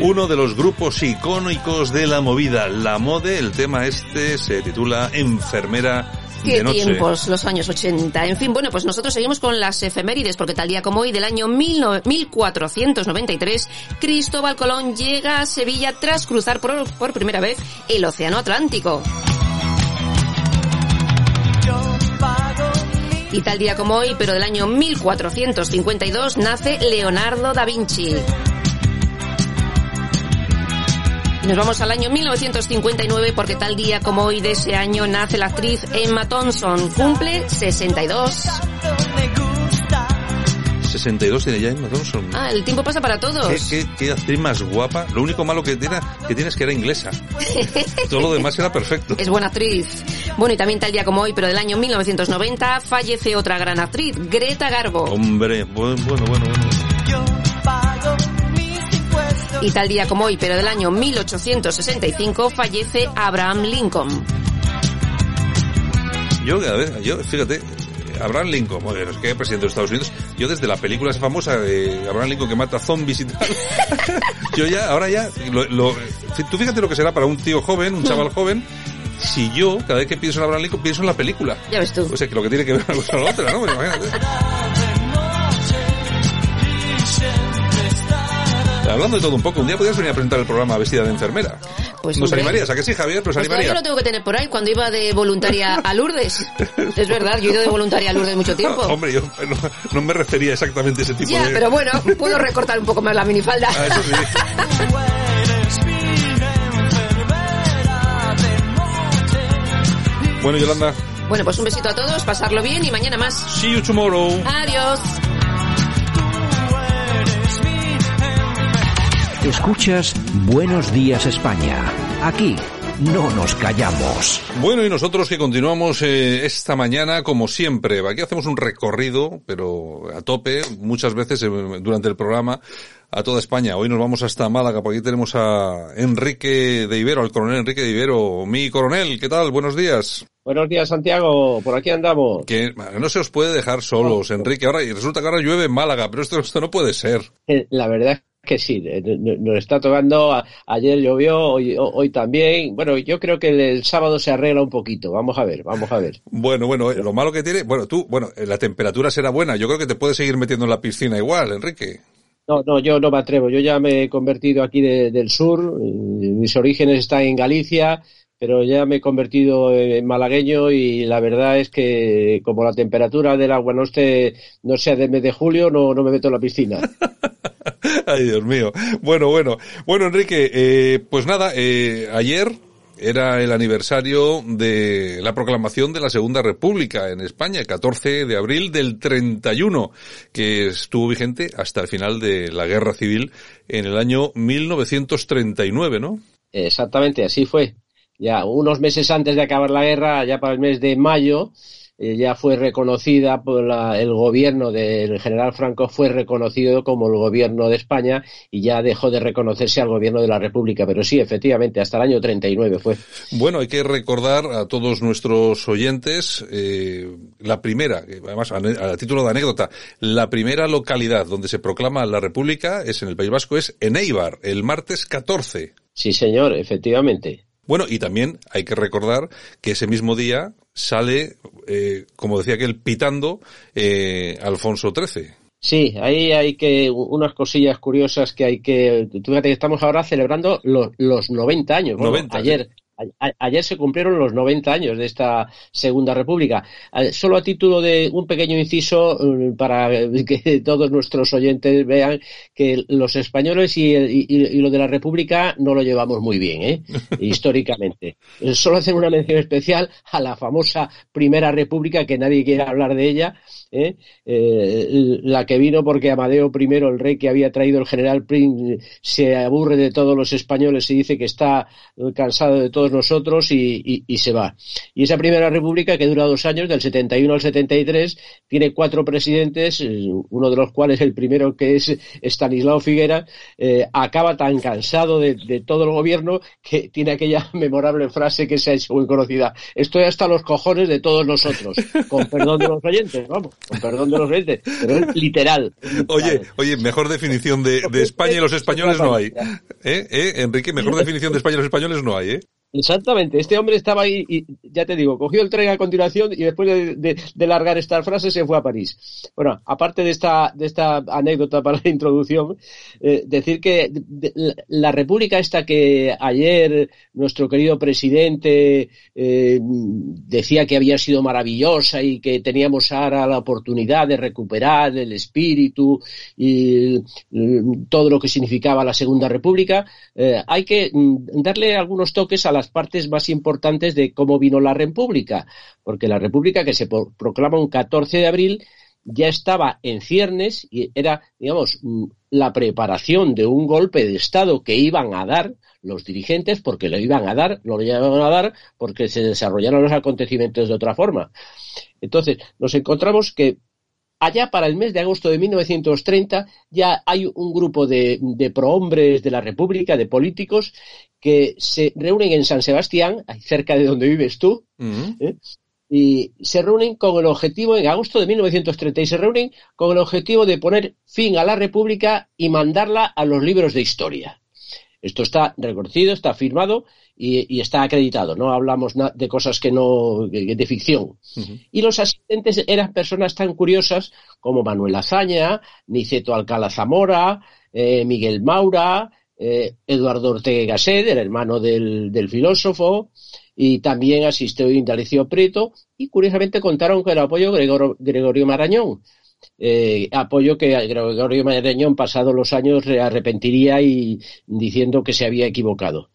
E: Uno de los grupos icónicos de la movida, la mode, el tema este se titula Enfermera
J: Qué tiempos, los años 80. En fin, bueno, pues nosotros seguimos con las efemérides, porque tal día como hoy, del año 19- 1493, Cristóbal Colón llega a Sevilla tras cruzar por, por primera vez el Océano Atlántico. Y tal día como hoy, pero del año 1452, nace Leonardo da Vinci. Nos vamos al año 1959 porque tal día como hoy de ese año nace la actriz Emma Thompson. Cumple 62.
E: 62 tiene ya Emma Thompson.
J: Ah, el tiempo pasa para todos.
E: ¿Qué, qué, qué actriz más guapa. Lo único malo que tiene, que tiene es que era inglesa. Todo lo demás era perfecto.
J: Es buena actriz. Bueno, y también tal día como hoy, pero del año 1990, fallece otra gran actriz, Greta Garbo.
E: Hombre, bueno, bueno, bueno. bueno.
J: Y tal día como hoy, pero del año 1865, fallece Abraham Lincoln.
E: Yo, a ver, yo, fíjate, Abraham Lincoln, bueno, es que es presidente de Estados Unidos, yo desde la película esa famosa de Abraham Lincoln que mata zombies y tal, yo ya, ahora ya, lo, lo- tú fíjate lo que será para un tío joven, un chaval joven, si yo, cada vez que pienso en Abraham Lincoln, pienso en la película.
J: Ya ves tú.
E: O sea, que lo que tiene que ver una cosa con la otra, ¿no? Imagínate. Hablando de todo un poco, un día podrías venir a presentar el programa vestida de enfermera.
J: Pues,
E: ¿Nos
J: hombre.
E: animarías? ¿A que sí, Javier? ¿Nos
J: Pues todavía
E: animaría?
J: lo tengo que tener por ahí cuando iba de voluntaria a Lourdes. Es verdad, yo he ido de voluntaria a Lourdes mucho tiempo.
E: Hombre, yo no, no me refería exactamente a ese tipo
J: Ya,
E: de...
J: pero bueno, puedo recortar un poco más la minifalda.
E: Ah, eso sí. Bueno, Yolanda,
J: Bueno, pues un besito a todos, pasarlo bien y mañana más.
E: see you tomorrow.
J: Adiós.
H: Escuchas Buenos Días España. Aquí no nos callamos.
E: Bueno, y nosotros que continuamos eh, esta mañana, como siempre, aquí hacemos un recorrido, pero a tope, muchas veces eh, durante el programa, a toda España. Hoy nos vamos hasta Málaga, porque aquí tenemos a Enrique de Ibero, al coronel Enrique de Ibero. Mi coronel, ¿qué tal? Buenos días.
L: Buenos días, Santiago. Por aquí andamos.
E: Que no se os puede dejar solos, Enrique. Ahora, y resulta que ahora llueve en Málaga, pero esto, esto no puede ser.
L: Eh, La verdad es que sí, no- nos está tocando. Ayer llovió, hoy, hoy también. Bueno, yo creo que el, el sábado se arregla un poquito. Vamos a ver, vamos a ver.
E: Bueno, bueno, eh, lo malo que tiene, bueno, tú, bueno, eh, la temperatura será buena. Yo creo que te puedes seguir metiendo en la piscina igual, Enrique.
L: No, no, yo no me atrevo. Yo ya me he convertido aquí de- del sur. eh, Mis orígenes están en Galicia, pero ya me he convertido en malagueño y la verdad es que como la temperatura del agua no esté, no sea de mes de julio, no, no me meto en la piscina.
E: Ay, Dios mío. Bueno, bueno. Bueno, Enrique, eh, pues nada, eh, ayer era el aniversario de la proclamación de la Segunda República en España, el 14 de abril del 31, que estuvo vigente hasta el final de la Guerra Civil en el año 1939, ¿no?
L: Exactamente, así fue. Ya unos meses antes de acabar la guerra, ya para el mes de mayo, eh, ya fue reconocida por la- el gobierno del general Franco, fue reconocido como el gobierno de España y ya dejó de reconocerse al gobierno de la República. Pero sí, efectivamente, hasta el año 39 fue.
E: Bueno, hay que recordar a todos nuestros oyentes eh, la primera, además a, a título de anécdota, la primera localidad donde se proclama la República es en el País Vasco, es en Eibar, el martes 14.
L: Sí, señor, efectivamente.
E: Bueno, y también hay que recordar que ese mismo día sale, eh, como decía aquel, pitando eh, Alfonso XIII.
L: Sí, ahí hay que unas cosillas curiosas que hay que. Tú fíjate que estamos ahora celebrando los, los 90 años. Bueno,
E: 90,
L: ayer, a- ayer se cumplieron los 90 años de esta Segunda República. Solo a título de un pequeño inciso eh, para que todos nuestros oyentes vean que los españoles y, el- y- y lo de la República no lo llevamos muy bien, ¿eh? históricamente. Solo hacer una mención especial a la famosa Primera República, que nadie quiere hablar de ella, ¿eh? Eh, la que vino porque Amadeo I, el rey que había traído el general Prim, se aburre de todos los españoles y dice que está cansado de todos nosotros y, se va. Y esa primera república que dura dos años, del 71 al 73, tiene cuatro presidentes, eh, uno de los cuales el primero que es Stanislao Figuera, acaba tan cansado de, de, todo el gobierno que tiene aquella memorable frase que se ha hecho muy conocida. Estoy hasta los cojones de todos nosotros, con perdón de los oyentes, vamos, con perdón de los oyentes, pero es literal.
E: Oye, oye, mejor definición de, de España y los españoles no hay. ¿Eh? ¿Eh? Enrique, mejor definición de España y los españoles no hay, ¿eh?
L: Exactamente, este hombre estaba ahí y ya te digo, cogió el tren a continuación y después de, largar esta frase se fue a París. Bueno, aparte de esta, de esta anécdota para la introducción, eh, decir que la república esta que ayer nuestro querido presidente eh, decía que había sido maravillosa y que teníamos ahora la oportunidad de recuperar el espíritu y todo lo que significaba la segunda república, eh, hay que mm, darle algunos toques a partes más importantes de cómo vino la República, porque la República que se proclama un 14 de abril ya estaba en ciernes y era, digamos, la preparación de un golpe de Estado que iban a dar los dirigentes porque lo iban a dar, lo iban a dar porque se desarrollaron los acontecimientos de otra forma. Entonces, nos encontramos que allá para el mes de agosto de 1930 ya hay un grupo de, de prohombres de la República, de políticos, que se reúnen en San Sebastián, cerca de donde vives tú, uh -huh. ¿eh? y se reúnen con el objetivo, en agosto de 1930, y se reúnen con el objetivo de poner fin a la República y mandarla a los libros de historia. Esto está reconocido, está firmado y, y está acreditado. No hablamos de cosas que no, de ficción. Uh -huh. Y los asistentes eran personas tan curiosas como Manuel Azaña, Niceto Alcalá Zamora, eh, Miguel Maura, eh, Eduardo Ortega y Gasset, el hermano del, del, filósofo, y también asistió Indalecio Prieto, y curiosamente contaron con el apoyo de Gregor, Gregorio Marañón, eh, apoyo que Gregorio Marañón, pasados los años, arrepentiría y diciendo que se había equivocado.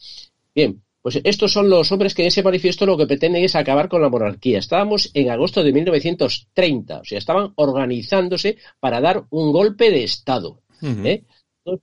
L: Bien, pues estos son los hombres que en ese manifiesto lo que pretenden es acabar con la monarquía. Estábamos en agosto de 1930, o sea, estaban organizándose para dar un golpe de Estado. Uh -huh. ¿eh?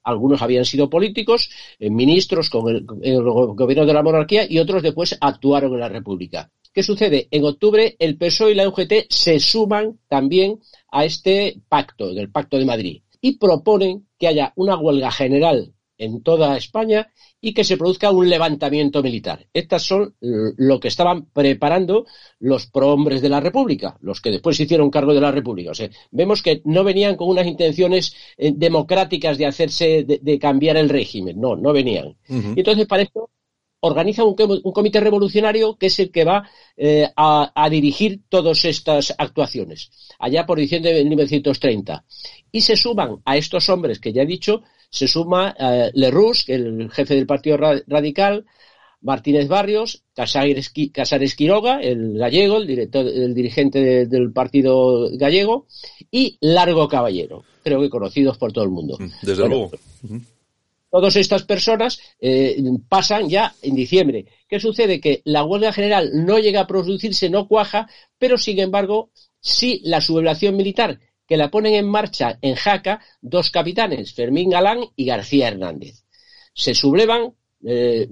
L: Algunos habían sido políticos, eh, ministros con el, el, gobierno de la monarquía y otros después actuaron en la República. ¿Qué sucede? En octubre el PSOE y la UGT se suman también a este pacto, del Pacto de Madrid, y proponen que haya una huelga general en toda España y que se produzca un levantamiento militar. Estas son lo que estaban preparando los prohombres de la República, los que después se hicieron cargo de la República. O sea, vemos que no venían con unas intenciones eh, democráticas de hacerse, de, de, cambiar el régimen, no, no venían. Uh -huh. Y entonces para esto organiza un, un, comité revolucionario que es el que va eh, a, a, dirigir todas estas actuaciones, allá por diciembre de 1930. Y se suman a estos hombres que ya he dicho, se suma eh, Lerroux, el jefe del Partido Radical, Martínez Barrios, Casares, Casares Quiroga, el gallego, el, director, el dirigente de, del partido gallego, y Largo Caballero, creo que conocidos por todo el mundo.
E: Desde bueno, luego.
L: Todas estas personas eh, pasan ya en diciembre. ¿Qué sucede? Que la huelga general no llega a producirse, no cuaja, pero sin embargo, sí la sublevación militar, que la ponen en marcha en Jaca dos capitanes, Fermín Galán y García Hernández. Se sublevan, eh,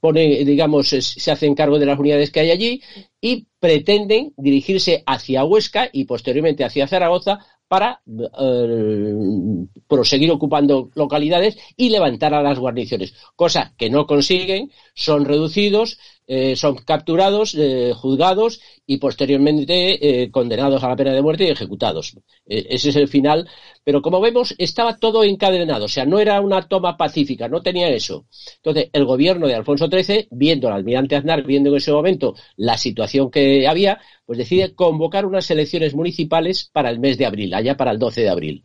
L: pone, digamos, se hacen cargo de las unidades que hay allí y pretenden dirigirse hacia Huesca y posteriormente hacia Zaragoza para eh, proseguir ocupando localidades y levantar a las guarniciones, cosa que no consiguen, son reducidos, eh, son capturados, eh, juzgados y posteriormente eh, condenados a la pena de muerte y ejecutados. Ese es el final. Pero como vemos, estaba todo encadenado, o sea, no era una toma pacífica, no tenía eso. Entonces, el gobierno de Alfonso XIII, viendo al almirante Aznar, viendo en ese momento la situación que había, pues decide convocar unas elecciones municipales para el mes de abril, allá para el 12 de abril.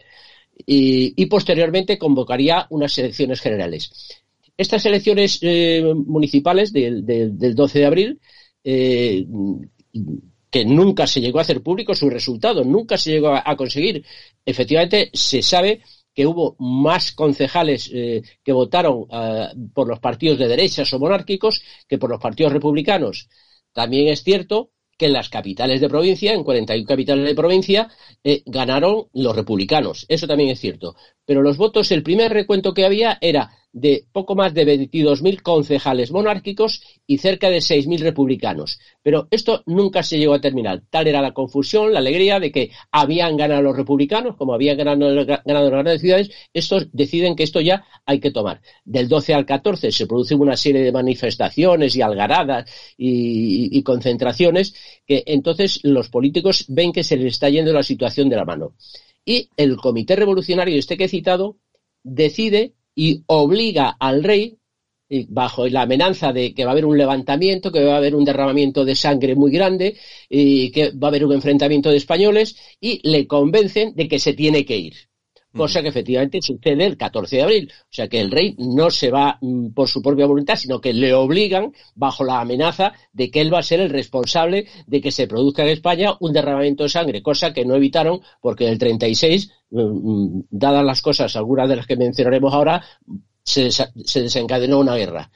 L: Y posteriormente convocaría unas elecciones generales. Estas elecciones eh, municipales del, del, del, 12 de abril, eh, que nunca se llegó a hacer público su resultado, nunca se llegó a, conseguir. Efectivamente, se sabe que hubo más concejales eh, que votaron por los partidos de derechas o monárquicos que por los partidos republicanos. También es cierto que en las capitales de provincia, en 41 capitales de provincia, ganaron los republicanos. Eso también es cierto. Pero los votos, el primer recuento que había era de poco más de 22.000 concejales monárquicos y cerca de 6.000 republicanos. Pero esto nunca se llegó a terminar. Tal era la confusión, la alegría de que habían ganado los republicanos, como habían ganado, las grandes ciudades, estos deciden que esto ya hay que tomar. Del 12 al 14 se produce una serie de manifestaciones y algaradas y, y concentraciones que entonces los políticos ven que se les está yendo la situación de la mano. Y el Comité Revolucionario, este que he citado, decide y obliga al rey, bajo la amenaza de que va a haber un levantamiento, que va a haber un derramamiento de sangre muy grande, y que va a haber un enfrentamiento de españoles, y le convencen de que se tiene que ir cosa que efectivamente sucede el 14 de abril. O sea que el rey no se va mm, por su propia voluntad, sino que le obligan bajo la amenaza de que él va a ser el responsable de que se produzca en España un derramamiento de sangre, cosa que no evitaron porque en el 36, mm, mm, dadas las cosas, algunas de las que mencionaremos ahora, se, se desencadenó una guerra.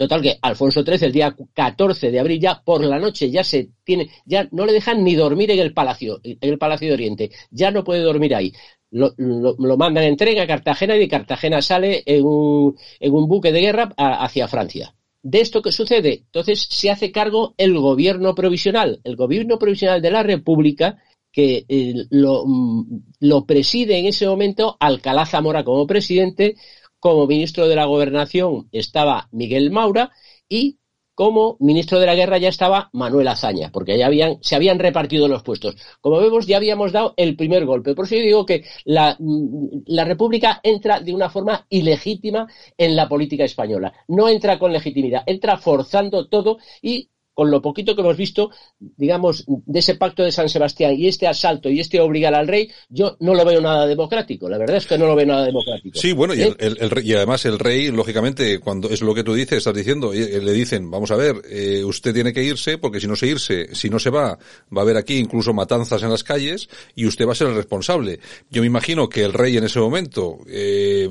L: Total que Alfonso XIII el día 14 de abril ya por la noche ya se tiene, ya no le dejan ni dormir en el palacio, en el Palacio de Oriente, ya no puede dormir ahí lo, lo, mandan en tren a Cartagena y de Cartagena sale en un, en un buque de guerra hacia Francia. ¿De esto qué sucede? Entonces se hace cargo el gobierno provisional, el gobierno provisional de la República, que eh, lo, mm, lo preside en ese momento Alcalá Zamora como presidente, como ministro de la Gobernación estaba Miguel Maura y como ministro de la guerra ya estaba Manuel Azaña, porque ya habían, se habían repartido los puestos. Como vemos, ya habíamos dado el primer golpe. Por eso yo digo que la, mm, la República entra de una forma ilegítima en la política española. No entra con legitimidad, entra forzando todo y con lo poquito que hemos visto, digamos, de ese pacto de San Sebastián y este asalto y este obligar al rey, yo no lo veo nada democrático. La verdad es que no lo veo nada democrático.
E: Sí, bueno, y,
L: ¿Eh?
E: el, el, y además el rey, lógicamente, cuando es lo que tú dices, estás diciendo, le dicen, vamos a ver, eh, usted tiene que irse, porque si no se irse, si no se va, va a haber aquí incluso matanzas en las calles y usted va a ser el responsable. Yo me imagino que el rey en ese momento, eh,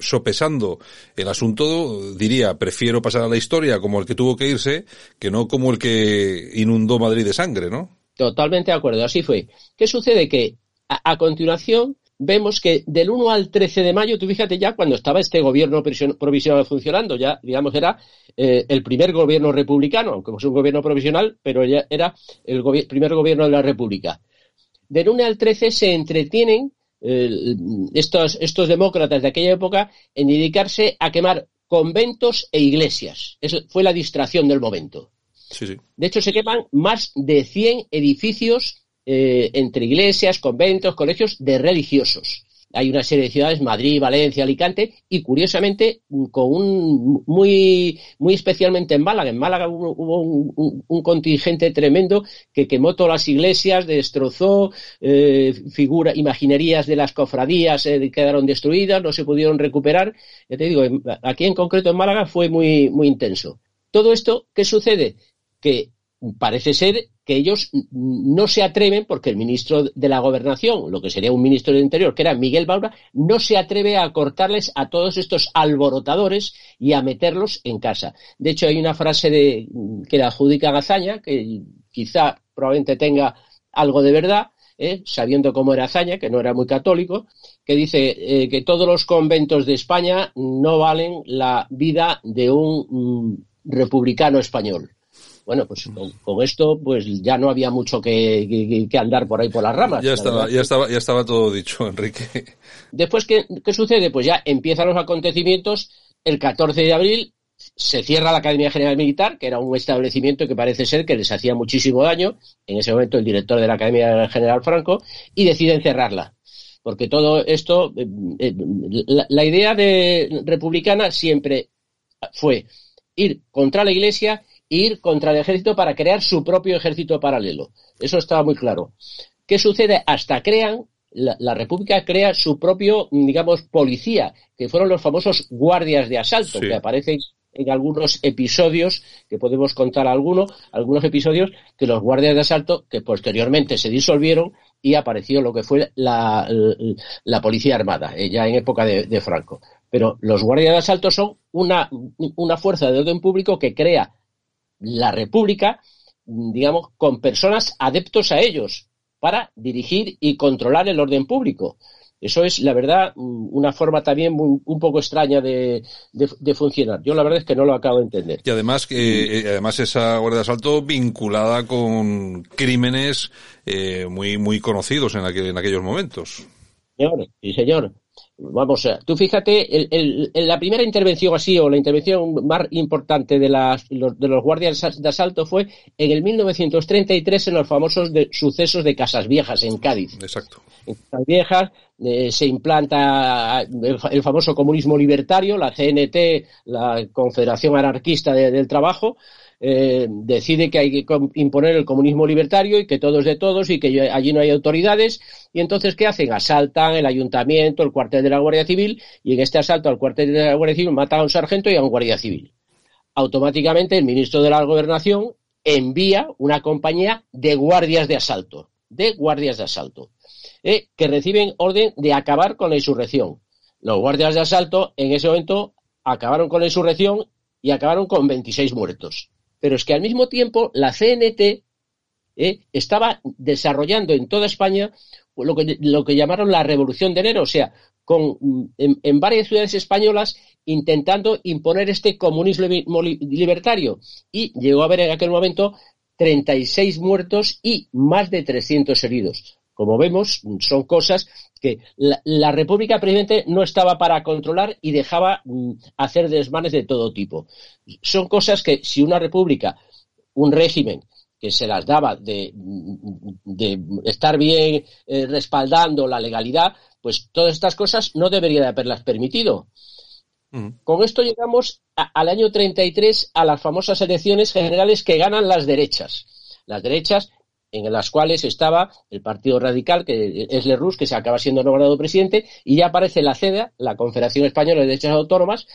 E: sopesando el asunto, diría, prefiero pasar a la historia como el que tuvo que irse, que no como el que inundó Madrid de sangre, ¿no?
L: Totalmente de acuerdo, así fue. ¿Qué sucede? Que a, continuación vemos que del 1 al 13 de mayo, tú fíjate ya cuando estaba este gobierno provisional funcionando, ya digamos era eh, el primer gobierno republicano, aunque es un gobierno provisional, pero ya era el primer gobierno de la República. Del 1 al 13 se entretienen eh, estos, estos demócratas de aquella época en dedicarse a quemar conventos e iglesias. Eso fue la distracción del momento.
E: Sí, sí.
L: De hecho, se queman más de 100 edificios eh, entre iglesias, conventos, colegios de religiosos. Hay una serie de ciudades, Madrid, Valencia, Alicante, y curiosamente, con un muy, muy especialmente en Málaga. En Málaga hubo, un, contingente tremendo que quemó todas las iglesias, destrozó eh, figuras, imaginerías de las cofradías, eh, quedaron destruidas, no se pudieron recuperar. Ya te digo, aquí en concreto en Málaga fue muy, muy intenso. Todo esto, ¿qué sucede? Que parece ser que ellos no se atreven, porque el ministro de la Gobernación, lo que sería un ministro del Interior, que era Miguel Baura, no se atreve a cortarles a todos estos alborotadores y a meterlos en casa. De hecho, hay una frase que la adjudica Gazaña, que quizá probablemente tenga algo de verdad, ¿eh? sabiendo cómo era Azaña, que no era muy católico, que dice eh, que todos los conventos de España no valen la vida de un mm, republicano español. Bueno, pues con, con, esto pues ya no había mucho que, que, que, andar por ahí por las ramas.
E: Ya estaba, ya estaba, ya estaba todo dicho, Enrique.
L: Después, ¿qué, ¿qué sucede? Pues ya empiezan los acontecimientos. El 14 de abril se cierra la Academia General Militar, que era un establecimiento que parece ser que les hacía muchísimo daño. En ese momento el director de la Academia General Franco y deciden cerrarla porque todo esto, eh, eh, la, la, idea de republicana siempre fue ir contra la Iglesia ir contra el ejército para crear su propio ejército paralelo. Eso estaba muy claro. ¿Qué sucede? Hasta crean, la, la República crea su propio, digamos, policía, que fueron los famosos guardias de asalto, sí. que aparecen en algunos episodios, que podemos contar algunos, algunos episodios, que los guardias de asalto, que posteriormente se disolvieron y apareció lo que fue la, la, la Policía Armada, eh, ya en época de, de, Franco. Pero los guardias de asalto son una, una fuerza de orden público que crea la República, digamos, con personas adeptos a ellos para dirigir y controlar el orden público. Eso es, la verdad, una forma también muy- un poco extraña de, de- de funcionar. Yo la verdad es que no lo acabo de entender.
E: Y además, que eh, además esa Guardia de Asalto vinculada con crímenes eh, muy muy conocidos en, aquel- en aquellos momentos.
L: Señor, sí, señor. Vamos, tú fíjate, el- el- el- la primera intervención así, o la intervención más importante de, las, los, de los guardias de asalto fue en el 1933 en los famosos de- sucesos de Casas Viejas en Cádiz.
E: Exacto.
L: En Casas Viejas eh, se implanta el famoso comunismo libertario, la CNT, la Confederación Anarquista de- del Trabajo, eh, decide que hay que imponer el comunismo libertario y que todo es de todos y que allí no hay autoridades. Y entonces, ¿qué hacen? Asaltan el ayuntamiento, el cuartel de la Guardia Civil y en este asalto al cuartel de la Guardia Civil matan a un sargento y a un guardia civil. Automáticamente el ministro de la Gobernación envía una compañía de guardias de asalto, de guardias de asalto, eh, que reciben orden de acabar con la insurrección. Los guardias de asalto en ese momento acabaron con la insurrección y acabaron con 26 muertos. Pero es que al mismo tiempo la CNT eh, estaba desarrollando en toda España lo que, llamaron la Revolución de Enero, o sea, con, en, varias ciudades españolas intentando imponer este comunismo li- li- libertario. Y llegó a haber en aquel momento 36 muertos y más de 300 heridos. Como vemos, son cosas que la, la República Presidente no estaba para controlar y dejaba mm, hacer desmanes de todo tipo. Son cosas que si una república, un régimen que se las daba de, de estar bien eh, respaldando la legalidad, pues todas estas cosas no debería de haberlas permitido. Con esto llegamos a- al año 33 a las famosas elecciones generales que ganan las derechas. Las derechas en las cuales estaba el Partido Radical, que es Lerroux, que se acaba siendo nombrado presidente, y ya aparece la CEDA, la Confederación Española de Derechas Autónomas,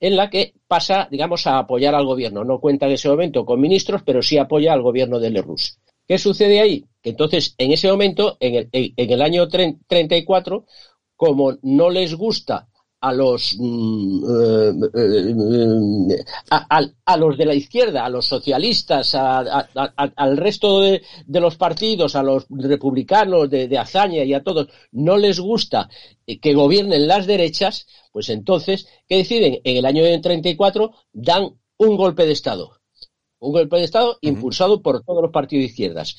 L: en la que pasa, digamos, a apoyar al gobierno. No cuenta en ese momento con ministros, pero sí apoya al gobierno de Lerroux. ¿Qué sucede ahí? Que entonces, en ese momento, en el, en- el año tre- 34, como no les gusta a los mm, eh, eh, eh, a, a- a los de la izquierda, a los socialistas, a- al resto de, de los partidos, a los republicanos de, de hazaña y a todos, no les gusta que gobiernen las derechas, pues entonces, ¿qué deciden? En el año 34 dan un golpe de Estado. Un golpe de Estado impulsado por todos los partidos de izquierdas.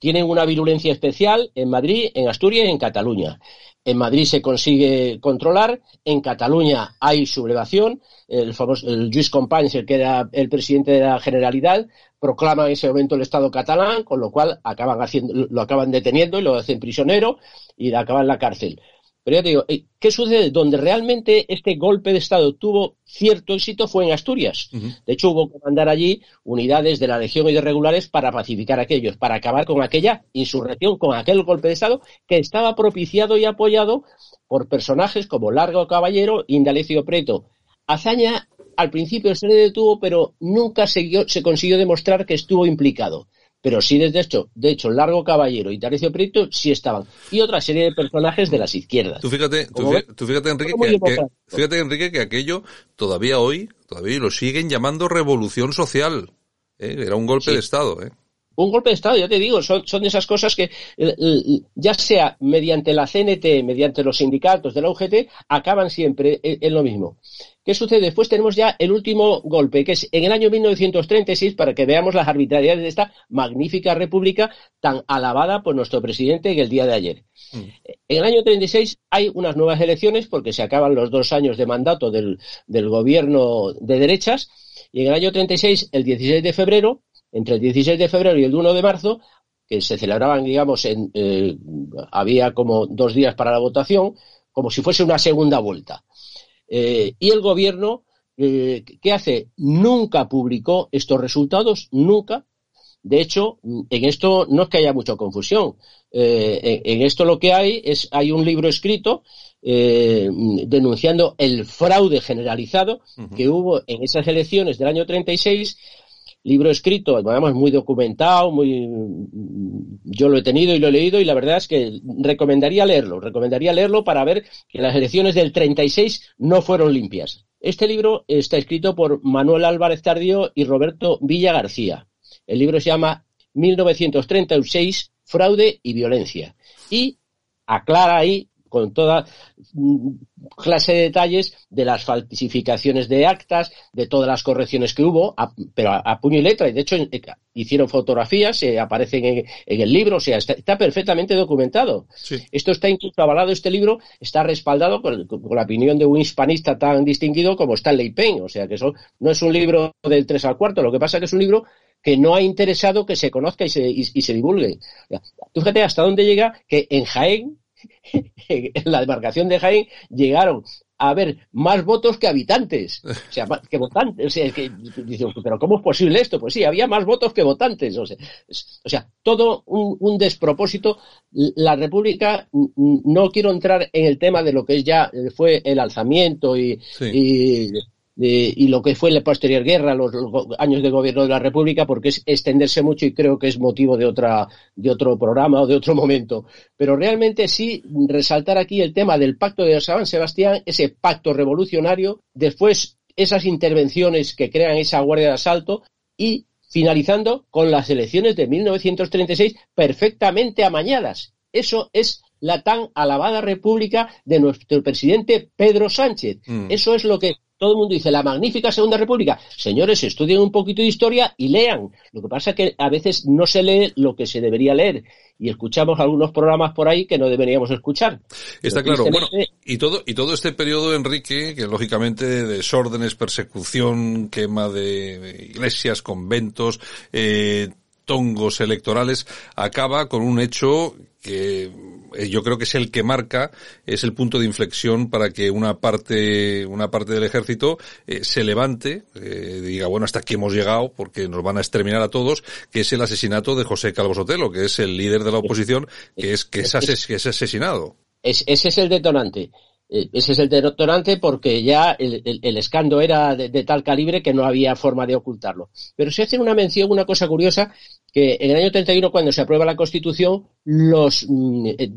L: Tienen una virulencia especial en Madrid, en Asturias y en Cataluña. En Madrid se consigue controlar, en Cataluña hay sublevación, el famoso el Lluís Companys, el que era el presidente de la Generalidad, proclama en ese momento el Estado catalán, con lo cual acaban haciendo, lo acaban deteniendo y lo hacen prisionero y le acaban en la cárcel. Pero ya te digo, eh, ¿qué sucede? Donde realmente este golpe de Estado tuvo cierto éxito fue en Asturias. De hecho, hubo que mandar allí unidades de la Legión y de regulares para pacificar a aquellos, para acabar con aquella insurrección, con aquel golpe de Estado que estaba propiciado y apoyado por personajes como Largo Caballero, Indalecio Preto. Hazaña al principio se le detuvo, pero nunca se consiguió demostrar que estuvo implicado. Pero sí, desde hecho, de hecho, Largo Caballero y Indalecio Preto sí estaban. Y otra serie de personajes de las izquierdas.
E: Tú fíjate, tú, fíjate, Enrique, que, fíjate, Enrique, que aquello todavía hoy, todavía lo siguen llamando revolución social. ¿eh? Era un golpe de Estado, ¿eh?
L: Un golpe de Estado, ya te digo, son, son de esas cosas que, eh, eh, ya sea mediante la CNT, mediante los sindicatos de la UGT, acaban siempre en, en lo mismo. ¿Qué sucede? Después tenemos ya el último golpe, que es en el año 1936, para que veamos las arbitrariedades de esta magnífica república tan alabada por nuestro presidente en el día de ayer. En el año 36 hay unas nuevas elecciones porque se acaban los dos años de mandato del, del gobierno de derechas y en el año 36, el 16 de febrero, entre el 16 de febrero y el 1 de marzo, que se celebraban, digamos, en, eh, había como dos días para la votación, como si fuese una segunda vuelta. Eh, y el gobierno, eh, ¿qué hace? Nunca publicó estos resultados, nunca. De hecho, en esto no es que haya mucha confusión. Eh, en, en esto lo que hay es, hay un libro escrito denunciando el fraude generalizado que hubo en esas elecciones del año 36 libro escrito, además muy documentado, muy yo lo he tenido y lo he leído y la verdad es que recomendaría leerlo, recomendaría leerlo para ver que las elecciones del 36 no fueron limpias. Este libro está escrito por Manuel Álvarez Tardío y Roberto Villa García. El libro se llama 1936 Fraude y violencia y aclara ahí con toda mm, clase de detalles de las falsificaciones de actas, de todas las correcciones que hubo, a- pero a, a puño y letra. Y de hecho, eh, hicieron fotografías, eh, aparecen en, en el libro, o sea, está, está perfectamente documentado. Esto está incluso avalado, este libro está respaldado con, con la opinión de un hispanista tan distinguido como Stanley Payne. O sea, que eso no es un libro del 3 al cuarto, lo que pasa es que es un libro que no ha interesado que se conozca y se, y- y se divulgue. O sea, Tú fíjate hasta dónde llega que en Jaén, en la demarcación de Jaén, llegaron a haber más votos que habitantes. O sea, que votantes. O sea, que, pero ¿cómo es posible esto? Pues sí, había más votos que votantes. O sea, es- o sea todo un, un despropósito. La República, no quiero entrar en el tema de lo que ya fue el alzamiento y, y de- y lo que fue la posterior guerra, los, años de gobierno de la República, porque es extenderse mucho y creo que es motivo de otra, de otro programa o de otro momento. Pero realmente sí resaltar aquí el tema del pacto de San Sebastián, ese pacto revolucionario, después esas intervenciones que crean esa guardia de asalto y finalizando con las elecciones de 1936 perfectamente amañadas. Eso es la tan alabada república de nuestro presidente Pedro Sánchez.
E: Mm.
L: Eso es lo que todo el mundo dice, la magnífica Segunda República. Señores, estudien un poquito de historia y lean. Lo que pasa es que a veces no se lee lo que se debería leer y escuchamos algunos programas por ahí que no deberíamos escuchar.
E: Está
L: Pero
E: claro. Bueno,
L: tristemente,
E: y todo, y todo este periodo, Enrique, que lógicamente de desórdenes, persecución, quema de, iglesias, conventos, eh, tongos electorales, acaba con un hecho que yo creo que es el que marca, es el punto de inflexión para que una parte, una parte del ejército eh, se levante, eh, diga, bueno, hasta aquí hemos llegado porque nos van a exterminar a todos, que es el asesinato de José Calvo Sotelo, que es el líder de la oposición, que es, que es, ases- que es asesinado.
L: Es- ese es el detonante. Eh, Ese es el detonante porque ya el, el- el escándalo era de, de tal calibre que no había forma de ocultarlo. Pero se hace una mención, una cosa curiosa, que en el año 31, cuando se aprueba la Constitución, los, mm, eh,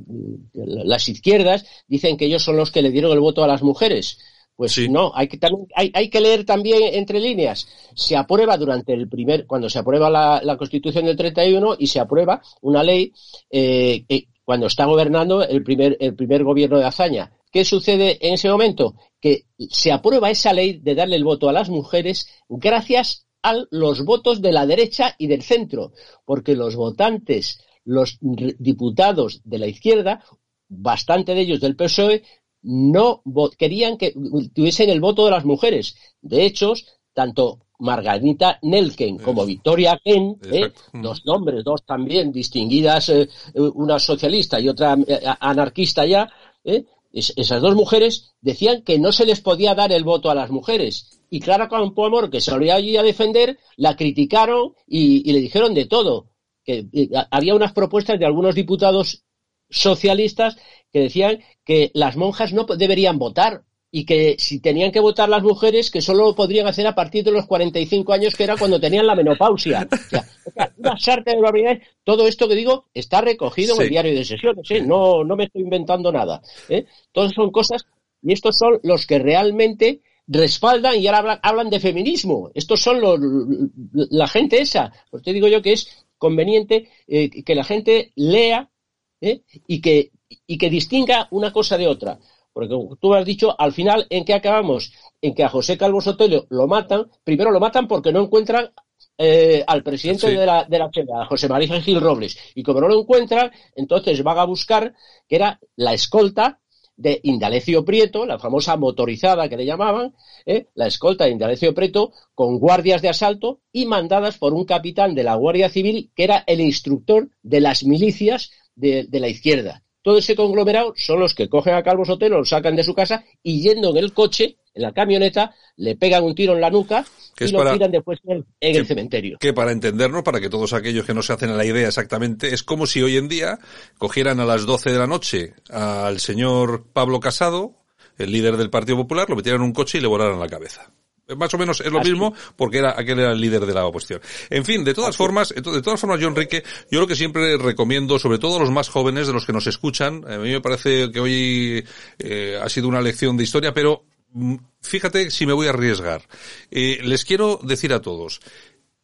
L: las izquierdas dicen que ellos son los que le dieron el voto a las mujeres. Pues no, hay que, también, hay, hay que leer también entre líneas. Se aprueba durante el primer, cuando se aprueba la, la Constitución del 31 y se aprueba una ley eh, eh, cuando está gobernando el primer, el primer gobierno de Azaña. ¿Qué sucede en ese momento? Que se aprueba esa ley de darle el voto a las mujeres gracias a los votos de la derecha y del centro, porque los votantes, los diputados de la izquierda, bastante de ellos del PSOE, no querían que tuviesen el voto de las mujeres. De hecho, tanto Margarita Nelken como Victoria Kent, ¿eh? dos nombres, dos también distinguidas, eh, una socialista y otra eh, anarquista ya, ¿eh? Es- esas dos mujeres decían que no se les podía dar el voto a las mujeres. Y Clara Campoamor, que salió allí a defender, la criticaron y, le dijeron de todo. Que eh, había unas propuestas de algunos diputados socialistas que decían que las monjas no deberían votar y que si tenían que votar las mujeres, que solo lo podrían hacer a partir de los 45 años, que era cuando tenían la menopausia. O sea, una sarta de barbaridades. Todo esto que digo está recogido en el diario de sesiones, ¿eh? no, no me estoy inventando nada. ¿eh? Todas son cosas, y estos son los que realmente respaldan y ahora hablan, hablan de feminismo. Estos son los, la gente esa. Pues te digo yo que es conveniente eh, que la gente lea y, que, y que distinga una cosa de otra. Porque tú has dicho, al final, ¿en qué acabamos? En que a José Calvo Sotelo lo matan. Primero lo matan porque no encuentran eh, al presidente
E: Sí.
L: de la, de la José María Gil Robles. Y como no lo encuentran, entonces van a buscar, que era la escolta de Indalecio Prieto, la famosa motorizada que le llamaban, ¿eh? la escolta de Indalecio Prieto, con guardias de asalto y mandadas por un capitán de la Guardia Civil que era el instructor de las milicias de, de la izquierda. Todo ese conglomerado son los que cogen a Calvo Sotelo, lo sacan de su casa y yendo en el coche, en la camioneta, le pegan un tiro en la nuca
E: Que
L: y lo
E: para-
L: tiran después en el, en el cementerio.
E: que para entendernos, para que todos aquellos que no se hacen la idea exactamente, es como si hoy en día cogieran a las 12 de la noche al señor Pablo Casado, el líder del Partido Popular, lo metieran en un coche y le volaran la cabeza. Eh, Más o menos es lo
L: Así.
E: mismo porque era aquel era el líder de la oposición. En fin, de todas formas, ento- de todas formas, yo Enrique, yo lo que siempre recomiendo, sobre todo a los más jóvenes de los que nos escuchan, a mí me parece que hoy eh, ha sido una lección de historia, pero mm, fíjate si me voy a arriesgar. Eh, les quiero decir a todos,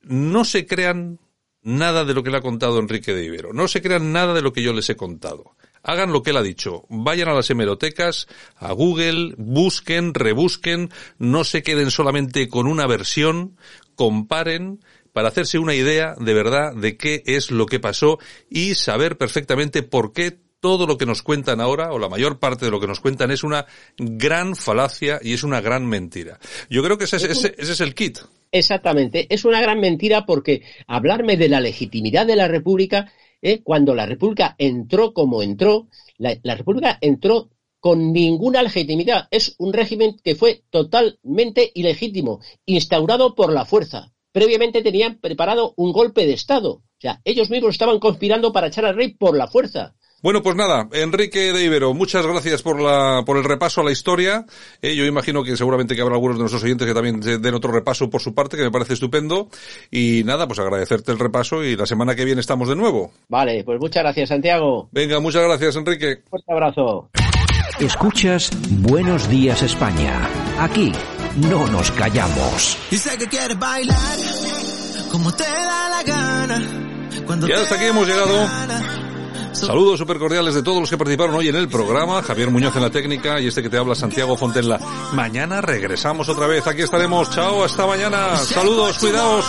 E: no se crean nada de lo que le ha contado Enrique de Ibero, no se crean nada de lo que yo les he contado. Hagan lo que él ha dicho. Vayan a las hemerotecas, a Google, busquen, rebusquen, no se queden solamente con una versión, comparen, para hacerse una idea de verdad de qué es lo que pasó y saber perfectamente por qué todo lo que nos cuentan ahora, o la mayor parte de lo que nos cuentan, es una gran falacia y es una gran mentira. Yo creo que ese es, ese, ese es el kit.
L: Exactamente, es una gran mentira porque hablarme de la legitimidad de la República, eh, cuando la República entró como entró, la, la República entró con ninguna legitimidad. Es un régimen que fue totalmente ilegítimo, instaurado por la fuerza. Previamente tenían preparado un golpe de Estado. O sea, ellos mismos estaban conspirando para echar al rey por la fuerza.
E: Bueno, pues nada, Enrique de Ibero, muchas gracias por la, por el repaso a la historia. Eh, yo imagino que seguramente que habrá algunos de nuestros oyentes que también den otro repaso por su parte, que me parece estupendo. Y nada, pues agradecerte el repaso y la semana que viene estamos de nuevo.
L: Vale, pues muchas gracias, Santiago.
E: Venga, muchas gracias, Enrique.
L: Fuerte abrazo.
H: Escuchas Buenos Días España. Aquí no nos callamos.
K: Y sé que quieres bailar como te da la gana. Cuando
E: Y hasta aquí hemos llegado. Saludos súper cordiales de todos los que participaron hoy en el programa. Javier Muñoz en la técnica y este que te habla Santiago Fontenla. Mañana regresamos otra vez. Aquí estaremos. Chao, hasta mañana. Saludos, cuidaos.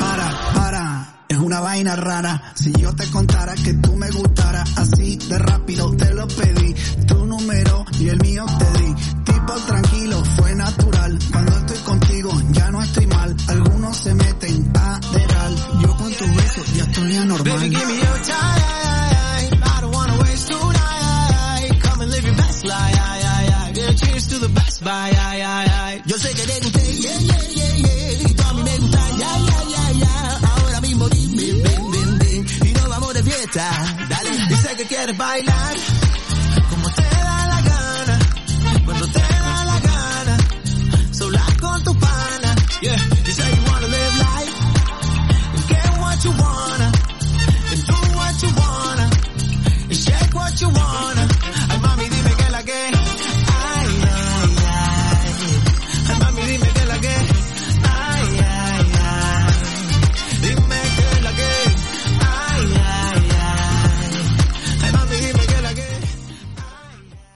M: Para, para, es una vaina rara. Si yo te contara que tú me gustara, así de rápido te lo pedí. Tu número y el mío te di. Tipo tranquilo, fue natural. Cuando estoy contigo ya no estoy mal. Algunos se meten a deral. Anormal.
K: Baby, give me your time. I don't wanna waste tonight. Come and live your best life. Yeah, cheers to the best. Yo sé que yeah, yeah, yeah, yeah. Y gusta, yeah, yeah, yeah, yeah. Ahora mismo dime. Y vamos de fiesta. Dale, sé que quieres bailar.